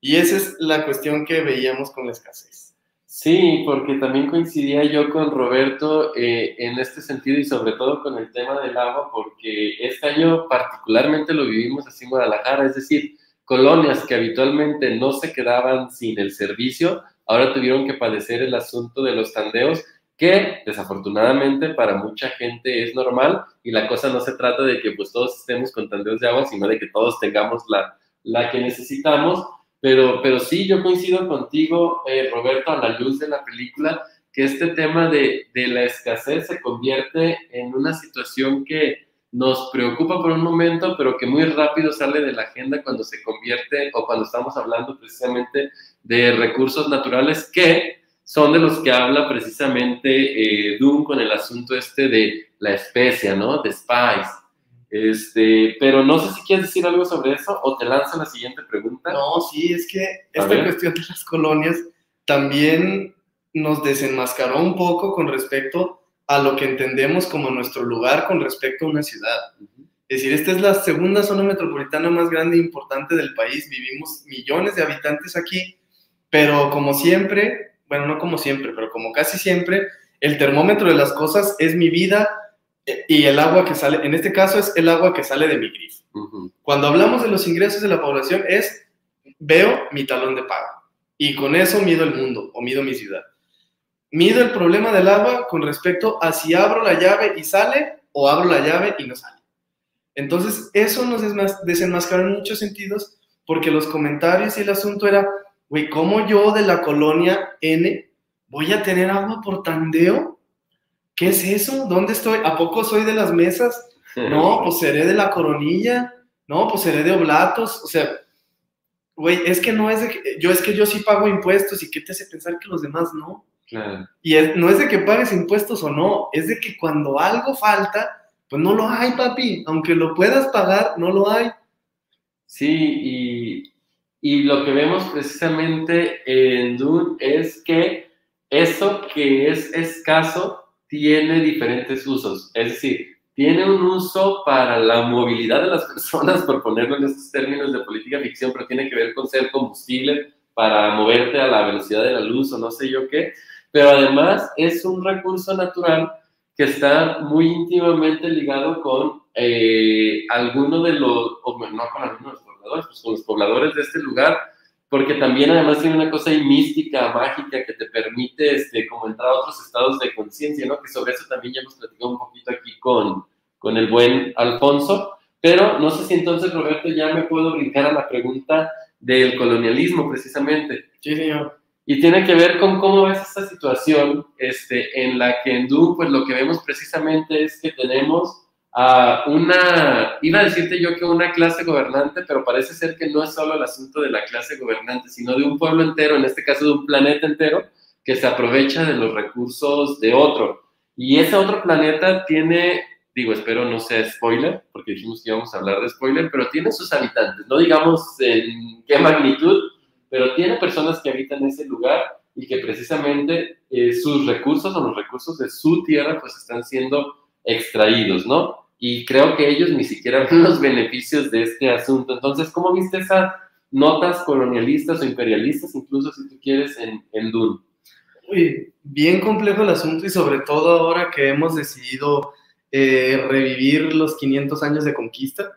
Y esa es la cuestión que veíamos con la escasez. Sí, porque también coincidía yo con Roberto eh, en este sentido y sobre todo con el tema del agua, porque este año particularmente lo vivimos así en Guadalajara, es decir, colonias que habitualmente no se quedaban sin el servicio, ahora tuvieron que padecer el asunto de los tandeos, que desafortunadamente para mucha gente es normal y la cosa no se trata de que pues todos estemos con tandeos de agua, sino de que todos tengamos la, la que necesitamos. Pero, pero sí, yo coincido contigo, eh, Roberto, a la luz de la película, que este tema de, de la escasez se convierte en una situación que nos preocupa por un momento, pero que muy rápido sale de la agenda cuando se convierte o cuando estamos hablando precisamente de recursos naturales que son de los que habla precisamente eh, con el asunto este de la especia, ¿no? De Spice. Este, pero no sé si quieres decir algo sobre eso o te lanzo la siguiente pregunta. No, sí, es que esta ver. cuestión de las colonias también nos desenmascaró un poco con respecto a lo que entendemos como nuestro lugar con respecto a una ciudad. Es decir, esta es la segunda zona metropolitana más grande e importante del país. Vivimos millones de habitantes aquí, pero como siempre, bueno, no como siempre, pero como casi siempre, el termómetro de las cosas es mi vida y el agua que sale, en este caso es el agua que sale de mi grifo. Cuando hablamos de los ingresos de la población es, veo mi talón de pago y con eso mido el mundo o mido mi ciudad. Mido el problema del agua con respecto a si abro la llave y sale o abro la llave y no sale. Entonces, eso nos desenmascaró en muchos sentidos porque los comentarios y el asunto era, güey, ¿cómo yo de la colonia N voy a tener agua por tandeo? ¿Qué es eso? ¿Dónde estoy? ¿A poco soy de las mesas? No, pues seré de la coronilla. No, pues seré de oblatos. O sea, güey, es que no es de que yo es que yo sí pago impuestos y qué te hace pensar que los demás no. Claro. Y es- no es de que pagues impuestos o no, es de que cuando algo falta, Pues no lo hay, papi. Aunque lo puedas pagar, no lo hay. Sí, y, y lo que vemos precisamente en Dune es que eso que es escaso tiene diferentes usos. Es decir, tiene un uso para la movilidad de las personas, por ponerlo en estos términos de política ficción, pero tiene que ver con ser combustible para moverte a la velocidad de la luz o no sé yo qué. Pero además es un recurso natural que está muy íntimamente ligado con eh, alguno de los, o no con algunos pobladores, pues con los pobladores de este lugar, porque también además tiene una cosa ahí mística, mágica, que te permite este, como entrar a otros estados de conciencia, ¿no? Que sobre eso también ya hemos platicado un poquito aquí con, con el buen Alfonso, pero no sé si entonces, Roberto, ya me puedo brincar a la pregunta del colonialismo, precisamente. Sí, señor. Y tiene que ver con cómo ves esta situación este, en la que en Dune, pues lo que vemos precisamente es que tenemos a una, iba a decirte yo que una clase gobernante, pero parece ser que no es solo el asunto de la clase gobernante, sino de un pueblo entero, en este caso de un planeta entero, que se aprovecha de los recursos de otro. Y ese otro planeta tiene, digo, espero no sea spoiler, porque dijimos que íbamos a hablar de spoiler, pero tiene sus habitantes, no digamos en qué magnitud, pero tiene personas que habitan ese lugar y que precisamente eh, sus recursos o los recursos de su tierra pues están siendo extraídos, ¿no? Y creo que ellos ni siquiera ven los beneficios de este asunto. Entonces, ¿cómo viste esas notas colonialistas o imperialistas, incluso si tú quieres, en, en Dune? Uy, bien complejo el asunto y sobre todo ahora que hemos decidido eh, revivir los 500 años de conquista.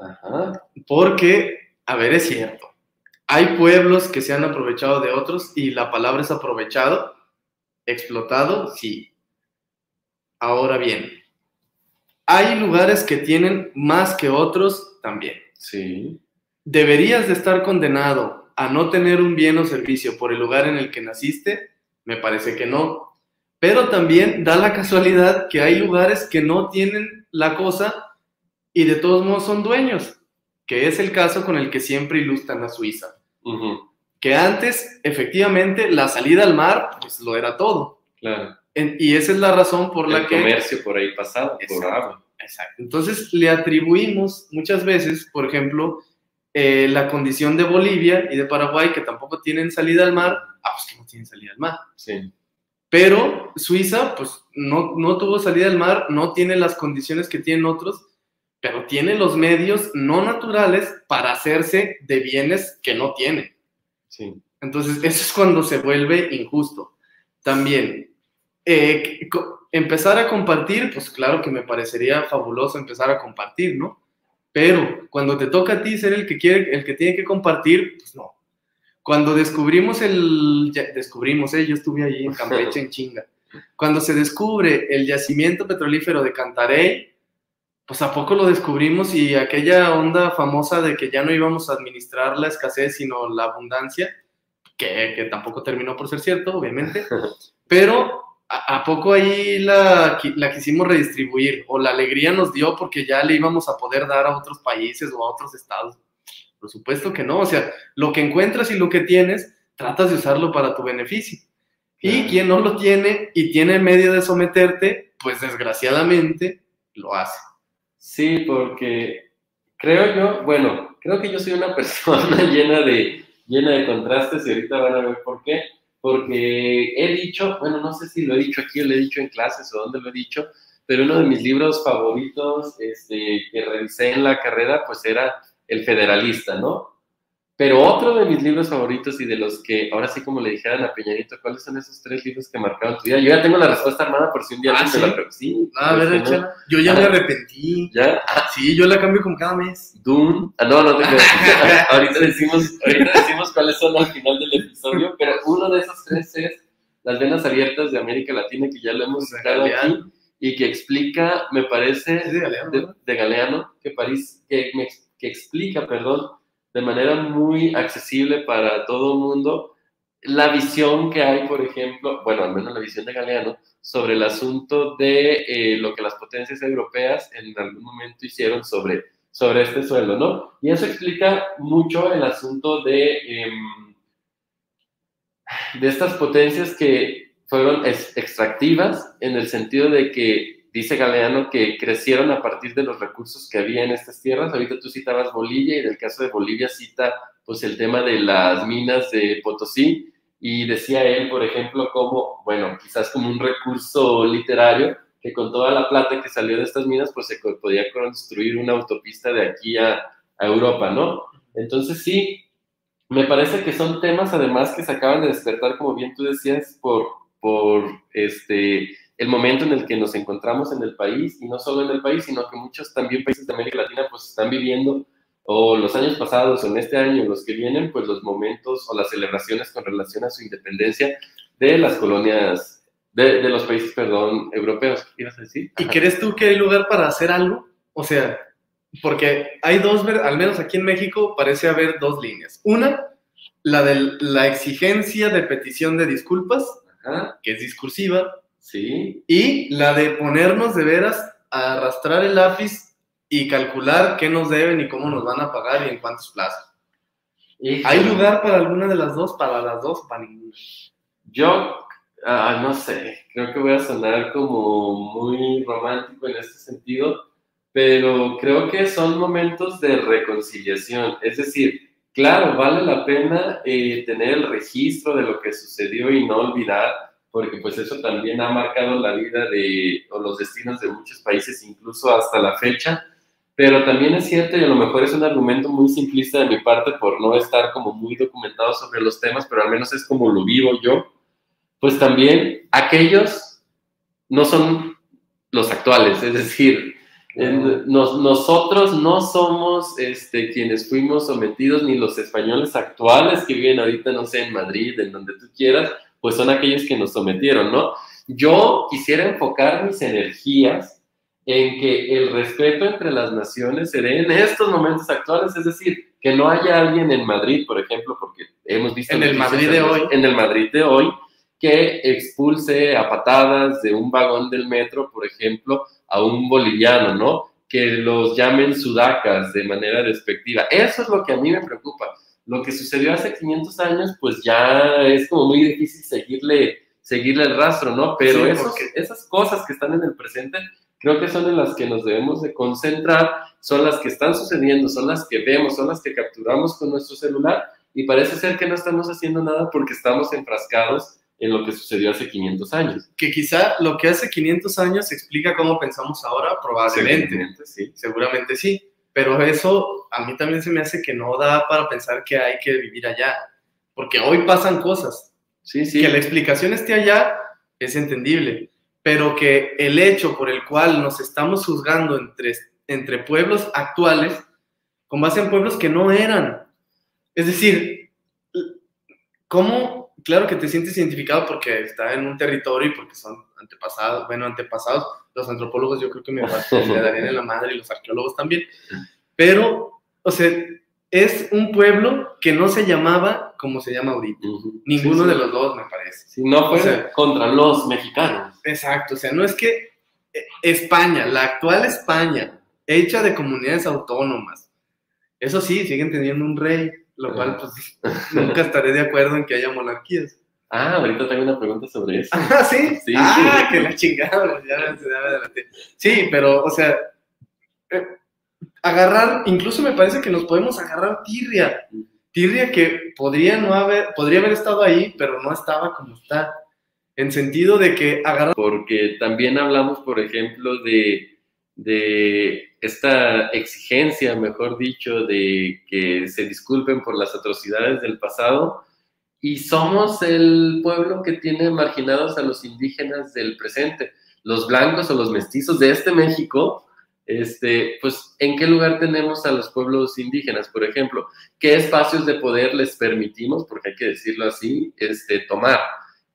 Ajá. Porque, a ver, es cierto, hay pueblos que se han aprovechado de otros y la palabra es aprovechado, explotado, sí. Ahora bien, hay lugares que tienen más que otros también. Sí. ¿Deberías de estar condenado a no tener un bien o servicio por el lugar en el que naciste? Me parece que no. Pero también da la casualidad que hay lugares que no tienen la cosa y de todos modos son dueños, que es el caso con el que siempre ilustran a Suiza. Que antes, efectivamente, la salida al mar, pues lo era todo. Claro. En- y esa es la razón por la el que... comercio por ahí pasado, por Exacto. agua. Exacto. Entonces le atribuimos muchas veces, por ejemplo, eh, la condición de Bolivia y de Paraguay, que tampoco tienen salida al mar, ah, pues que no tienen salida al mar. Sí. Pero Suiza, pues no, no tuvo salida al mar, no tiene las condiciones que tienen otros, pero tiene los medios no naturales para hacerse de bienes que no tiene. Sí. Entonces, eso es cuando se vuelve injusto. También, eh, empezar a compartir, pues claro que me parecería fabuloso empezar a compartir, ¿no? Pero cuando te toca a ti ser el que quiere, el que tiene que compartir, pues no. Cuando descubrimos el, descubrimos, eh, yo estuve allí en Campeche en chinga. Cuando se descubre el yacimiento petrolífero de Cantarey, pues a poco lo descubrimos y aquella onda famosa de que ya no íbamos a administrar la escasez, sino la abundancia, que, que tampoco terminó por ser cierto, obviamente, pero a, poco ahí la, la quisimos redistribuir o la alegría nos dio porque ya le íbamos a poder dar a otros países o a otros estados. Por supuesto que no, o sea, lo que encuentras y lo que tienes, tratas de usarlo para tu beneficio. Y quien no lo tiene y tiene medio de someterte, pues desgraciadamente lo hace. Sí, porque creo yo, bueno, creo que yo soy una persona llena de, llena de contrastes y ahorita van a ver por qué. Porque he dicho, bueno, no sé si lo he dicho aquí o lo he dicho en clases o dónde lo he dicho, pero uno de mis libros favoritos este, que revisé en la carrera, pues era El Federalista, ¿no? Pero otro de mis libros favoritos y de los que, ahora sí como le dijeran a Peñanito, ¿cuáles son esos tres libros que marcaron tu vida? Yo ya tengo la respuesta armada por si un día Ah, me ¿sí? la Sí, A ver, ¿no? Yo ya me arrepentí. ¿Ya? Sí, yo la cambio como cada mes. Dune. Ah, no, no te creas. ahorita, decimos, ahorita decimos cuáles son al final del episodio, pero uno de esos tres es Las Venas Abiertas de América Latina, que ya lo hemos citado aquí, y que explica, me parece, de Galeano, de, de Galeano, que, París, que, que explica, perdón, de manera muy accesible para todo el mundo la visión que hay, por ejemplo, bueno, al menos la visión de Galeano, sobre el asunto de eh, lo que las potencias europeas en algún momento hicieron sobre, sobre este suelo, ¿no? Y eso explica mucho el asunto de, em, de estas potencias que fueron ex- extractivas en el sentido de que dice Galeano que crecieron a partir de los recursos que había en estas tierras. Ahorita tú citabas Bolivia y en el caso de Bolivia cita pues el tema de las minas de Potosí y decía él, por ejemplo, como, bueno, quizás como un recurso literario, que con toda la plata que salió de estas minas, pues se podía construir una autopista de aquí a, a Europa, ¿no? Entonces sí, me parece que son temas además que se acaban de despertar, como bien tú decías, por, por este, el momento en el que nos encontramos en el país, y no solo en el país, sino que muchos también países de América Latina pues están viviendo, o los años pasados, o en este año, los que vienen, pues los momentos o las celebraciones con relación a su independencia de las colonias, de, de los países, perdón, europeos. ¿Qué ibas a decir? ¿Y crees tú que hay lugar para hacer algo? O sea, porque hay dos, al menos aquí en México, parece haber dos líneas. Una, la de la exigencia de petición de disculpas, Ajá, que es discursiva, sí. y la de ponernos de veras a arrastrar el lápiz y calcular qué nos deben y cómo nos van a pagar y en cuántos plazos. ¿Hay lugar para alguna de las dos, para las dos para ninguna? Yo, ah, no sé, creo que voy a sonar como muy romántico en este sentido, pero creo que son momentos de reconciliación. Es decir, claro, vale la pena eh, tener el registro de lo que sucedió y no olvidar, porque pues eso también ha marcado la vida de, o los destinos de muchos países, incluso hasta la fecha. Pero también es cierto, y a lo mejor es un argumento muy simplista de mi parte por no estar como muy documentado sobre los temas, pero al menos es como lo vivo yo, pues también aquellos no son los actuales, es decir, nos- nosotros no somos este, quienes fuimos sometidos, ni los españoles actuales que viven ahorita, no sé, en Madrid, en donde tú quieras, pues son aquellos que nos sometieron, ¿no? Yo quisiera enfocar mis energías en que el respeto entre las naciones se dé en estos momentos actuales, es decir, que no haya alguien en Madrid, por ejemplo, porque hemos visto... En el Madrid de hoy. En el Madrid de hoy, que expulse a patadas de un vagón del metro, por ejemplo, a un boliviano, ¿no? Que los llamen sudacas de manera despectiva. Eso es lo que a mí me preocupa. Lo que sucedió hace 500 años, pues ya es como muy difícil seguirle, seguirle el rastro, ¿no? Pero Sí, esos- porque- esas cosas que están en el presente, creo que son en las que nos debemos de concentrar, son las que están sucediendo, son las que vemos, son las que capturamos con nuestro celular y parece ser que no estamos haciendo nada porque estamos enfrascados en lo que sucedió hace 500 años. Que quizá lo que hace 500 años explica cómo pensamos ahora, probablemente. Seguramente, sí. Seguramente sí. Pero eso a mí también se me hace que no da para pensar que hay que vivir allá. Porque hoy pasan cosas. Sí, sí. Que la explicación esté allá es entendible. Pero que el hecho por el cual nos estamos juzgando entre, entre pueblos actuales con base en pueblos que no eran. Es decir, ¿cómo? Claro que te sientes identificado porque está en un territorio y porque son antepasados, bueno, antepasados. Los antropólogos yo creo que me, me darían en la madre y los arqueólogos también. Pero, o sea, es un pueblo que no se llamaba como se llama ahorita. Ninguno Sí, de los dos, me parece. Si no fue O sea- contra los mexicanos. Exacto, o sea, no es que eh, España, la actual España, hecha de comunidades autónomas, eso sí, siguen teniendo un rey, lo cual pues nunca estaré de acuerdo en que haya monarquías. Ah, ahorita tengo una pregunta sobre eso. Ah, sí, Sí, ah, sí. que la chingada, ya, me- ya adelanté. Sí, pero, o sea, eh, agarrar, incluso me parece que nos podemos agarrar tirria, tirria que podría no haber, podría haber estado ahí, pero no estaba como está, en sentido de que agarrar Porque también hablamos, por ejemplo, de, de esta exigencia, mejor dicho, de que se disculpen por las atrocidades del pasado. Y somos el pueblo que tiene marginados a los indígenas del presente. Los blancos o los mestizos de este México, este, pues, ¿en qué lugar tenemos a los pueblos indígenas, por ejemplo? ¿Qué espacios de poder les permitimos, porque hay que decirlo así, este, tomar?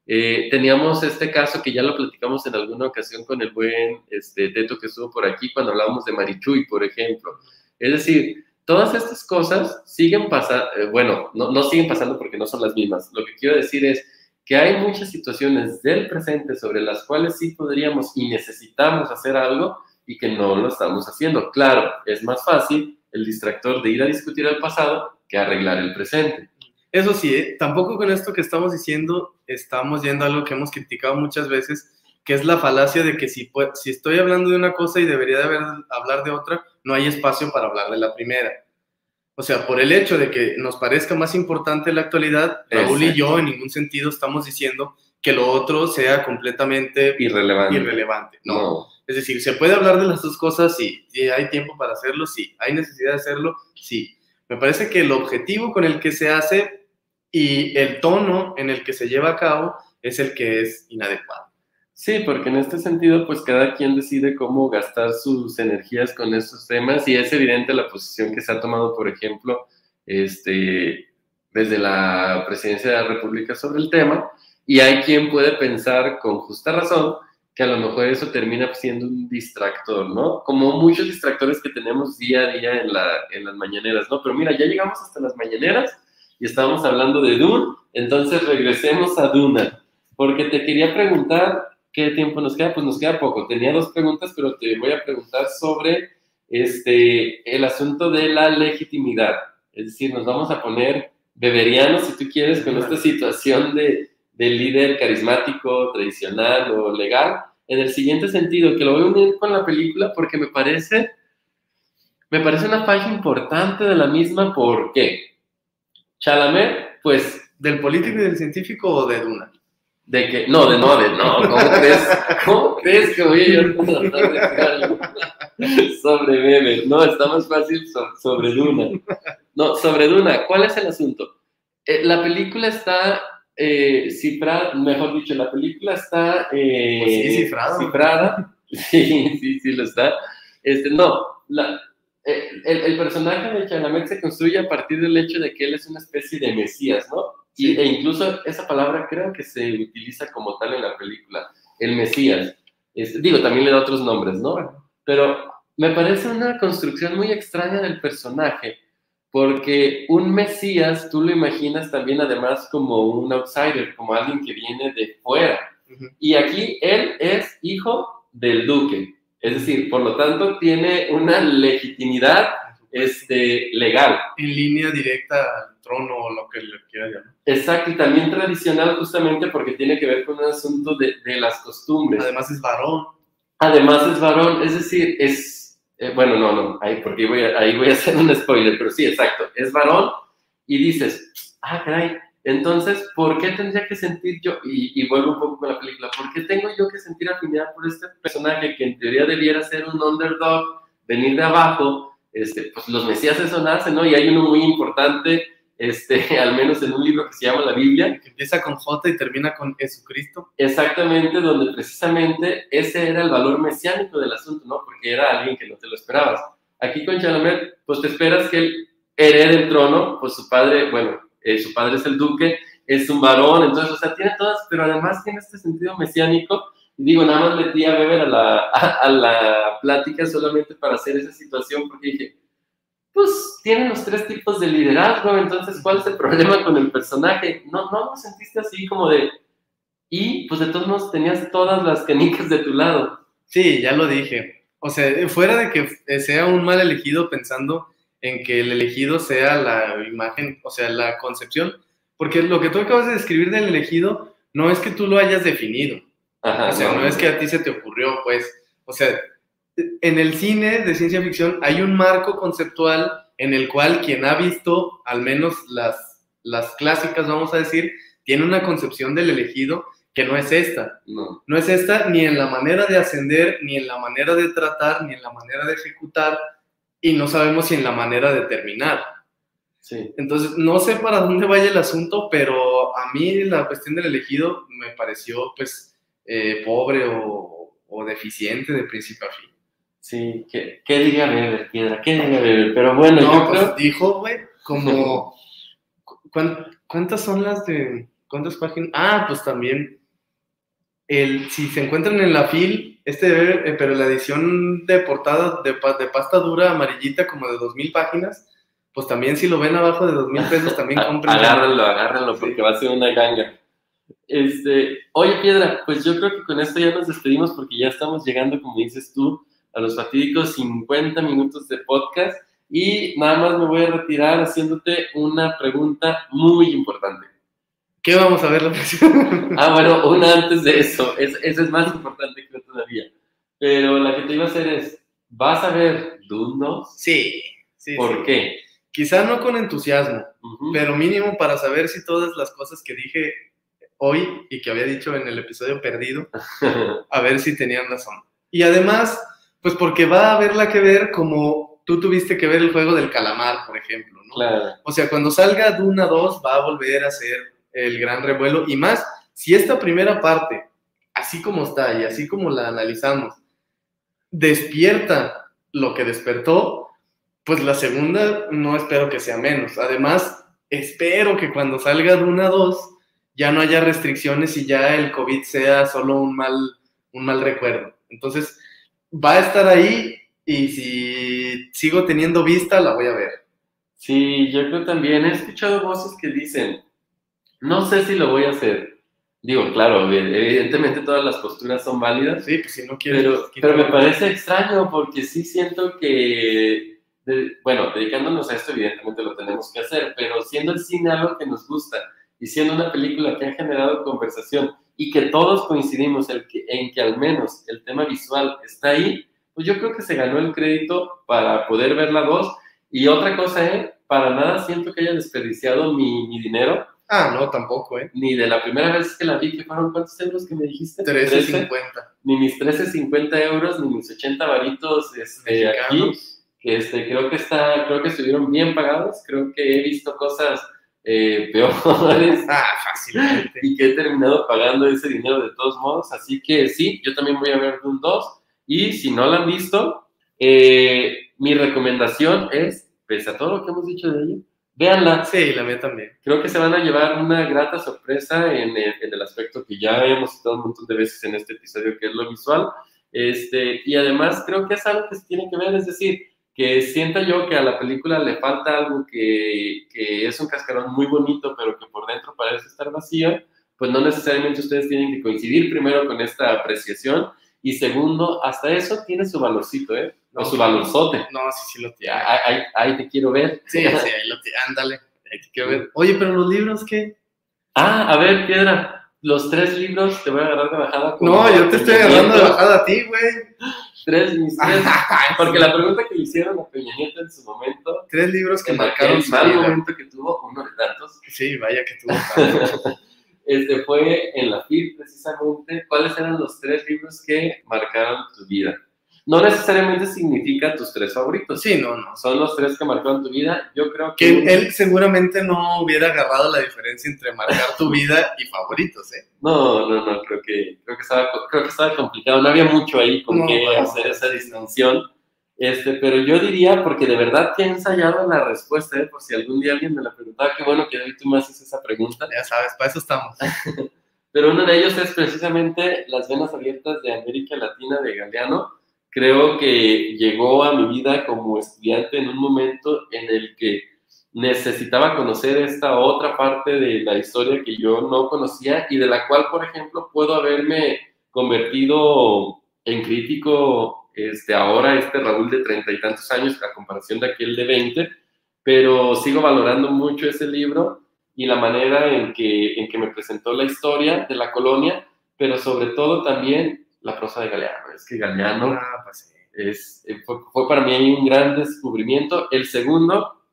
Eh, teníamos este caso que ya lo platicamos en alguna ocasión con el buen este, Teto que estuvo por aquí cuando hablábamos de Marichuy, por ejemplo. Es decir, todas estas cosas siguen pasando, bueno, no, no siguen pasando porque no son las mismas. Lo que quiero decir es que hay muchas situaciones del presente sobre las cuales sí podríamos y necesitamos hacer algo y que no lo estamos haciendo. Claro, es más fácil el distractor de ir a discutir el pasado que arreglar el presente. Eso sí, ¿eh? tampoco con esto que estamos diciendo estamos yendo a algo que hemos criticado muchas veces, que es la falacia de que si, pue- si estoy hablando de una cosa y debería de haber, hablar de otra, no hay espacio para hablar de la primera. O sea, por el hecho de que nos parezca más importante la actualidad, Raúl y Exacto. yo en ningún sentido estamos diciendo que lo otro sea completamente Irrelevante. irrelevante. No. No. Es decir, ¿se puede hablar de las dos cosas? Sí. ¿Y hay tiempo para hacerlo? Sí. ¿Hay necesidad de hacerlo? Sí. Me parece que el objetivo con el que se hace y el tono en el que se lleva a cabo es el que es inadecuado. Sí, porque en este sentido, pues cada quien decide cómo gastar sus energías con esos temas y es evidente la posición que se ha tomado, por ejemplo, este, desde la presidencia de la República sobre el tema y hay quien puede pensar con justa razón que a lo mejor eso termina siendo un distractor, ¿no? Como muchos distractores que tenemos día a día en, la, en las mañaneras, ¿no? Pero mira, ya llegamos hasta las mañaneras y estábamos hablando de Dune, entonces regresemos a Duna, porque te quería preguntar ¿Qué tiempo nos queda? Pues nos queda poco. Tenía dos preguntas, pero te voy a preguntar sobre este, el asunto de la legitimidad. Es decir, nos vamos a poner beberianos, si tú quieres, con esta situación de, de líder carismático, tradicional o legal, en el siguiente sentido, que lo voy a unir con la película porque me parece, me parece una falla importante de la misma. ¿Por qué? Chalamet, pues ¿Del político y del científico o de Duna? de que, no, de no, de no, ¿cómo crees? ¿Cómo crees que voy a tratar de sobre Weber? No, está más fácil so- sobre Duna. No, sobre Duna, ¿cuál es el asunto? Eh, la película está eh, cifrada, mejor dicho, la película está eh, Pues sí, cifrada. Sí, sí, sí, lo está. Este, no, la- el, el personaje de Chalamet se construye a partir del hecho de que él es una especie de mesías, ¿no? Y, e incluso esa palabra creo que se utiliza como tal en la película, el Mesías. Este, digo, también le da otros nombres, ¿no? Pero me parece una construcción muy extraña del personaje, porque un Mesías tú lo imaginas también además como un outsider, como alguien que viene de fuera. Y aquí él es hijo del duque, es decir, por lo tanto tiene una legitimidad este, legal. En línea directa al trono o lo que le quiera llamar. Exacto, y también tradicional justamente porque tiene que ver con un asunto de, de las costumbres. Además es varón. Además es varón, es decir, es, eh, bueno, no, no, ahí, porque voy a, ahí voy a hacer un spoiler, pero sí, exacto, es varón y dices, ah, caray, entonces, ¿por qué tendría que sentir yo, y, y vuelvo un poco con la película, ¿por qué tengo yo que sentir afinidad por este personaje que en teoría debiera ser un underdog, venir de abajo? Este, pues los mesías eso nacen, ¿no? Y hay uno muy importante, este, al menos en un libro que se llama la Biblia, Que empieza con J y termina con Jesucristo. exactamente donde precisamente ese era el valor mesiánico del asunto, ¿no? Porque era alguien que no te lo esperabas. Aquí con Chalamet, pues te esperas que él herede el trono, pues su padre, bueno, eh, su padre es el duque, es un varón, entonces, o sea, tiene todas, pero además tiene este sentido mesiánico. Y digo, nada más metí a Weber a la, a, a la plática solamente para hacer esa situación, porque dije, pues tienen los tres tipos de liderazgo, entonces, ¿cuál es el problema con el personaje? No, no lo sentiste así como de, y pues de todos modos tenías todas las canicas de tu lado. Sí, ya lo dije. O sea, fuera de que sea un mal elegido pensando en que el elegido sea la imagen, o sea, la concepción, porque lo que tú acabas de describir del elegido no es que tú lo hayas definido. Ajá, O sea, no es que a ti se te ocurrió, pues. O sea, en el cine de ciencia ficción hay un marco conceptual en el cual quien ha visto, al menos las, las clásicas, vamos a decir, tiene una concepción del elegido que no es esta. No. No es esta ni en la manera de ascender, ni en la manera de tratar, ni en la manera de ejecutar, y no sabemos si en la manera de terminar. Sí. Entonces, no sé para dónde vaya el asunto, pero a mí la cuestión del elegido me pareció, pues, eh, pobre o, o deficiente de principio a fin. Sí, ¿qué, qué diría Weber, Piedra? ¿Qué diría Weber? Pero bueno, yo No, creo... pues dijo, güey, como... ¿cuán- ¿Cuántas son las de...? ¿Cuántas páginas? Ah, pues también... El, si se encuentran en la fil, este, eh, pero la edición de portada de, pa- de pasta dura amarillita como de 2.000 páginas, pues también si lo ven abajo de 2.000 pesos, también compren. Agárrenlo, Sí. porque va a ser una ganga. Este, oye, Piedra, pues yo creo que con esto ya nos despedimos porque ya estamos llegando, como dices tú, a los fatídicos 50 minutos de podcast y nada más me voy a retirar haciéndote una pregunta muy importante. ¿Qué vamos a ver la próxima? Ah, bueno, una antes de eso. Es, esa es más importante que todavía. Pero la que te iba a hacer es, ¿vas a ver Dune 2? Sí, sí. ¿Por sí. qué? Quizá no con entusiasmo, Ujú. pero mínimo para saber si todas las cosas que dije hoy y que había dicho en el episodio perdido, a ver si tenían razón. Y además, pues porque va a haberla que ver como tú tuviste que ver el juego del calamar, por ejemplo, ¿no? claro. O sea, cuando salga Duna 2 va a volver a ser el gran revuelo y más, si esta primera parte, así como está y así como la analizamos, despierta lo que despertó, pues la segunda no espero que sea menos. Además, espero que cuando salga Duna 2 ya no haya restricciones y ya el COVID sea solo un mal, un mal recuerdo. Entonces, va a estar ahí y si sigo teniendo vista, la voy a ver. Sí, yo creo también. He escuchado voces que dicen, no sé si lo voy a hacer. Digo, claro, evidentemente todas las posturas son válidas, Sí, pues si no quieres. pero, pues, pero me parece extraño porque sí siento que, de- bueno, dedicándonos a esto evidentemente lo tenemos que hacer, pero siendo el cine algo que nos gusta y siendo una película que ha generado conversación y que todos coincidimos en que, en que al menos el tema visual está ahí, pues yo creo que se ganó el crédito para poder ver la dos. Y otra cosa es, para nada siento que haya desperdiciado mi, mi dinero, Ah, no, tampoco, ¿eh? ni de la primera vez que la vi, que fueron cuántos euros que me dijiste? 13.50 Ni mis 13.50 euros, ni mis 80 varitos este, aquí que este, creo que está, creo que estuvieron bien pagados, creo que he visto cosas eh, peores. Ah, fácilmente. y que he terminado pagando ese dinero de todos modos, así que sí, yo también voy a ver Dune 2 y si no la han visto, eh, mi recomendación es, pese a todo lo que hemos dicho de ella, véanla, Sí, la mía también. creo que se van a llevar una grata sorpresa en el, en el aspecto que ya hemos citado un montón de veces en este episodio, que es lo visual. Este, y además creo que es algo que se tiene que ver, es decir, que sienta yo que a la película le falta algo que, que es un cascarón muy bonito, pero que por dentro parece estar vacío, pues no necesariamente ustedes tienen que coincidir primero con esta apreciación y segundo, hasta eso tiene su valorcito, ¿eh? O su valorzote. No, sí, sí lo tiene. Ahí, ahí- ahí te quiero ver. Sí, sí, ahí lo tiene. Ándale. Ahí te quiero ver. Oye, pero los libros, ¿qué? Ah, a ver, Piedra, los tres libros te voy a agarrar de bajada. No, yo te estoy agarrando de bajada a ti, güey. Tres, mis tres. Porque la pregunta que le hicieron a Peña Nieto en su momento, Tres libros que marcaron mal vida. momento que tuvo, uno de tantos, Sí, vaya que tuvo tanto. este fue en la FIL precisamente, ¿cuáles eran los tres libros que marcaron tu vida? No necesariamente significa tus tres favoritos. Sí, no, no. Son los tres que marcaron tu vida. Yo creo que... Que él seguramente no hubiera agarrado la diferencia entre marcar tu vida y favoritos, ¿eh? No, no, no, creo que, creo que, estaba, creo que estaba complicado. No había mucho ahí con No, qué no. hacer esa distinción. Este, pero yo diría, porque de verdad que he ensayado la respuesta, ¿eh? por si algún día alguien me la preguntaba, qué bueno que hoy tú me haces esa pregunta. Ya sabes, para eso estamos. Pero uno de ellos es precisamente Las Venas Abiertas de América Latina de Galeano. Creo que llegó a mi vida como estudiante en un momento en el que necesitaba conocer esta otra parte de la historia que yo no conocía y de la cual, por ejemplo, puedo haberme convertido en crítico este, ahora, este Raúl de treinta y tantos años, a comparación de aquel de 20, pero sigo valorando mucho ese libro y la manera en que, en que me presentó la historia de la colonia, pero sobre todo también la prosa de Galeano. Es que Galeano Ah, pues es, eh, fue, fue para mí un gran descubrimiento. El segundo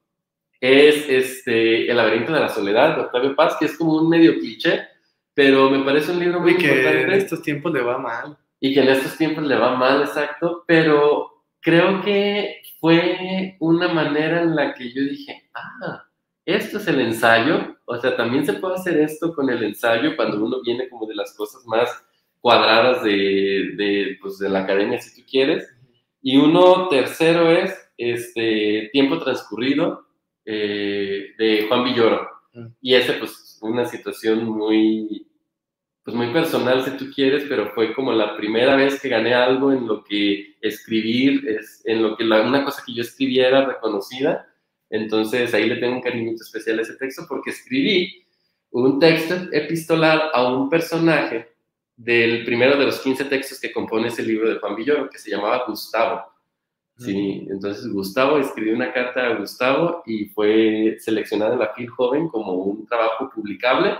es este, El laberinto de la soledad de Octavio Paz, que es como un medio cliché, pero me parece un libro muy Uy, que en importante estos tiempos le va mal. Y que en estos tiempos le va mal, exacto, pero creo que fue una manera en la que yo dije, ah, esto es el ensayo, o sea, también se puede hacer esto con el ensayo cuando uno viene como de las cosas más cuadradas de, de, pues, de la academia, si tú quieres. Y uno tercero es este, Tiempo Transcurrido eh, de Juan Villoro. Mm. Y ese, pues, una situación muy, pues, muy personal, si tú quieres, pero fue como la primera vez que gané algo en lo que escribir, es, en lo que la, una cosa que yo escribía era reconocida. Entonces ahí le tengo un cariñito especial a ese texto porque escribí un texto epistolar a un personaje del primero de los 15 textos que compone ese libro de Juan Villoro, que se llamaba Gustavo. Sí, entonces Gustavo escribió una carta a Gustavo y fue seleccionada en la FIL Joven como un trabajo publicable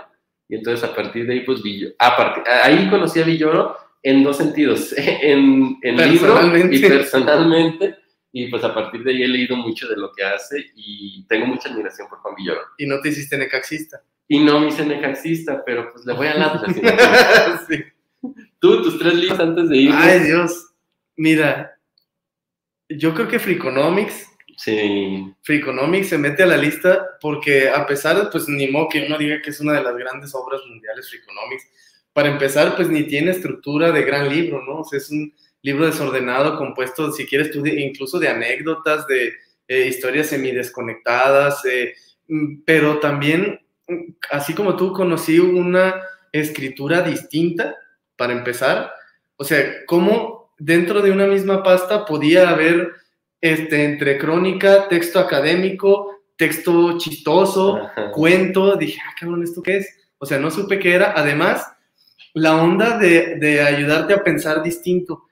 Y entonces a partir de ahí, pues Villoro, a partir, ahí conocí a Villoro en dos sentidos, en, en libro y personalmente. Y pues a partir de ahí he leído mucho de lo que hace y tengo mucha admiración por Juan Villoro. Y no te hiciste necaxista. Y no me hice necaxista, pero pues le voy al Atlas. sí. Tú, tus tres libros antes de ir. Ay, Dios. Mira, yo creo que Freakonomics. Sí. Freakonomics se mete a la lista porque a pesar de, pues ni modo que uno diga que es una de las grandes obras mundiales, Freakonomics, para empezar, pues ni tiene estructura de gran libro, ¿no? O sea, es un libro desordenado, compuesto, si quieres tú, incluso de anécdotas, de eh, historias semidesconectadas, eh, mm, pero también, mm, así como tú, conocí una escritura distinta, para empezar. O sea, cómo dentro de una misma pasta podía haber este, entre crónica, texto académico, texto chistoso, cuento. Dije, ah, cabrón, ¿esto qué es? O sea, no supe qué era. Además, la onda de, de ayudarte a pensar distinto,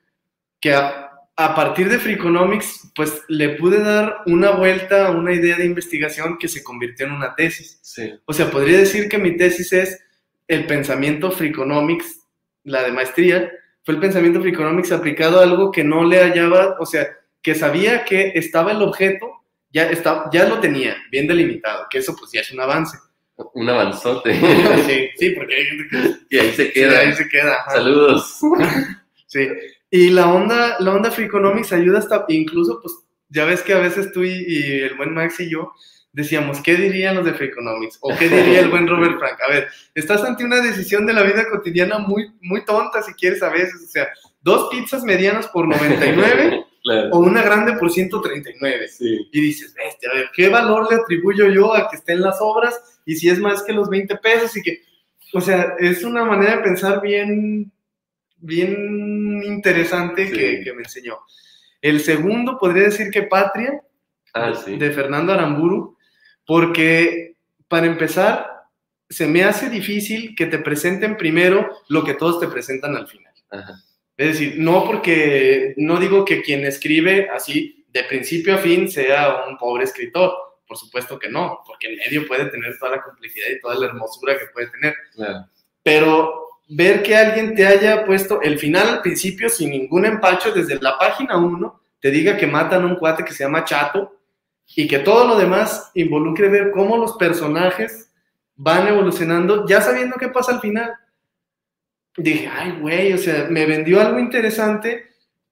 que a, a, partir de Freakonomics, pues le pude dar una vuelta a una idea de investigación que se convirtió en una tesis. Sí. O sea, podría decir que mi tesis es el pensamiento Freakonomics, la de maestría, fue el pensamiento Freakonomics aplicado a algo que no le hallaba, o sea, que sabía que estaba el objeto, ya, está, ya lo tenía bien delimitado, que eso pues ya es un avance. Un avanzote. Sí, sí, porque hay gente que... Y ahí se queda. Sí, ahí se queda. ajá. Saludos. Sí. Y la onda, la onda Freakonomics ayuda hasta, incluso, pues, ya ves que a veces tú y, y el buen Max y yo decíamos, ¿qué dirían los de Freakonomics? ¿O qué diría el buen Robert Frank? A ver, estás ante una decisión de la vida cotidiana muy, muy tonta, si quieres, a veces. O sea, dos pizzas medianas por 99 Claro. o una grande por 139. Sí. Y dices, bestia, a ver, ¿qué valor le atribuyo yo a que estén las obras? Y si es más que los 20 pesos y que, o sea, es una manera de pensar bien, bien interesante Sí. que, que me enseñó. El segundo podría decir que Patria, Ah, sí. de Fernando Aramburu, porque para empezar, se me hace difícil que te presenten primero lo que todos te presentan al final. Ajá. Es decir, no porque, no digo que quien escribe así de principio a fin sea un pobre escritor, por supuesto que no, porque el medio puede tener toda la complejidad y toda la hermosura que puede tener, pero ver que alguien te haya puesto el final al principio sin ningún empacho desde la página 1, te diga que matan a un cuate que se llama Chato y que todo lo demás involucre ver cómo los personajes van evolucionando ya sabiendo qué pasa al final. Dije, ay, güey, o sea, me vendió algo interesante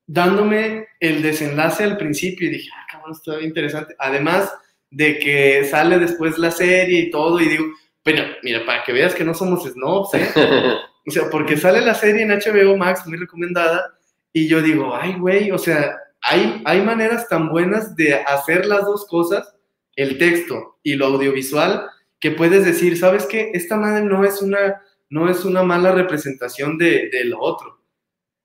dándome el desenlace al principio y dije, ah, cabrón, está interesante. Además de que sale después la serie y todo y digo, bueno, mira, para que veas que no somos snobs, ¿eh? O sea, porque sale la serie en HBO Max, muy recomendada, y yo digo, ay, güey, o sea, hay, hay maneras tan buenas de hacer las dos cosas, el texto y lo audiovisual, que puedes decir, ¿sabes qué? Esta madre no es una, no es una mala representación de, de lo otro.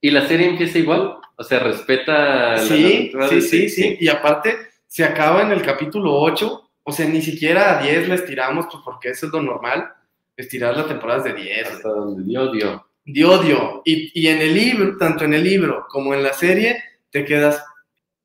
¿Y la serie empieza igual? O sea, respeta la Sí, narrativa sí, sí, sí, y aparte se acaba en el capítulo 8, o sea, ni siquiera a 10 la estiramos, pues porque eso es lo normal, estirar las temporadas de 10, Hasta donde dio, dio. dio, dio. Y, y en el libro, tanto en el libro como en la serie, te quedas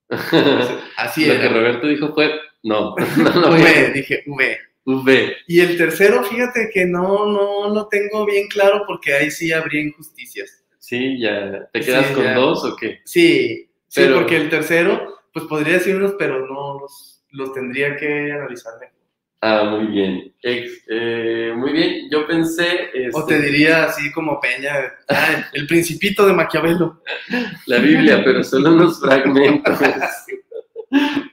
así. Lo que era. Roberto dijo fue, no, no lo voy a dije V. V. Y el tercero, fíjate que no, no lo tengo bien claro porque ahí sí habría injusticias. Sí, ya. ¿Te quedas Sí, con ya. dos o qué? Sí, sí, Pero- porque el tercero, pues podría decirlos, pero no los, los tendría que analizar mejor. Ah, muy bien. Ex- eh, muy bien, yo pensé... O este, te diría así como Peña, "Ay, el principito de Maquiavelo. La Biblia, pero solo unos fragmentos.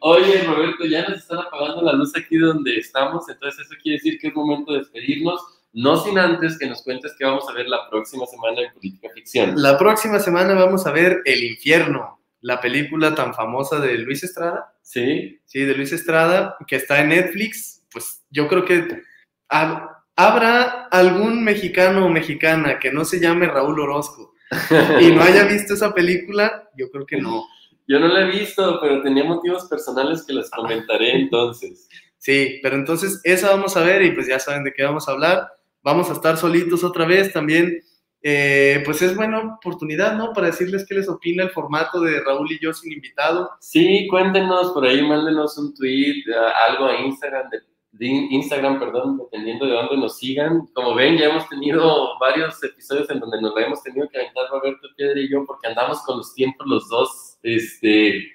Oye, Roberto, ya nos están apagando la luz aquí donde estamos, entonces eso quiere decir que es momento de despedirnos, no sin antes que nos cuentes qué vamos a ver la próxima semana en Política Ficción. La próxima semana vamos a ver El Infierno, la película tan famosa de Luis Estrada. ¿Sí? Sí, de Luis Estrada, que está en Netflix. Pues yo creo que hab- habrá algún mexicano o mexicana que no se llame Raúl Orozco y no haya visto esa película, yo creo que no. Yo no la he visto, pero tenía motivos personales que les comentaré entonces. Sí, pero entonces esa vamos a ver y pues ya saben de qué vamos a hablar. Vamos a estar solitos otra vez también. eh, pues es buena oportunidad, ¿no? Para decirles qué les opina el formato de Raúl y yo sin invitado. Sí, cuéntenos por ahí, mándenos un tweet, a- algo a Instagram de de Instagram, perdón, dependiendo de dónde nos sigan. Como ven, ya hemos tenido varios episodios en donde nos la hemos tenido que aventar Roberto Piedra y yo porque andamos con los tiempos los dos, este,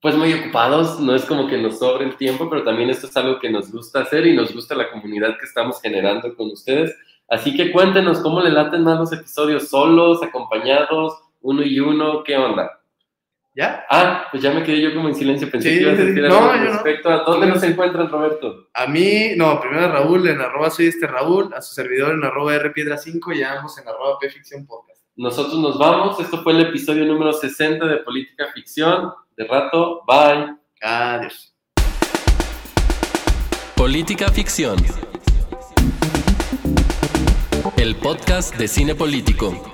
pues muy ocupados. No es como que nos sobre el tiempo, pero también esto es algo que nos gusta hacer y nos gusta la comunidad que estamos generando con ustedes. Así que cuéntenos cómo le laten más los episodios, solos, acompañados, uno y uno, ¿qué onda? ¿Ya? Ah, pues ya me quedé yo como en silencio. Pensé Sí, que ibas a decir no, algo no. respecto a dónde nos encuentran, Roberto. A mí, no, primero a Raúl en arroba soy este Raúl, a su servidor en arroba rpiedra5 y a ambos en arroba pficción podcast. Nosotros nos vamos. Esto fue el episodio número 60 de Política Ficción. De rato, bye. Adiós. Política Ficción. El podcast de cine político.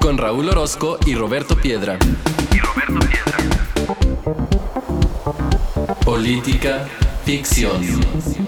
Con Raúl Orozco y Roberto Piedra. Política Ficción.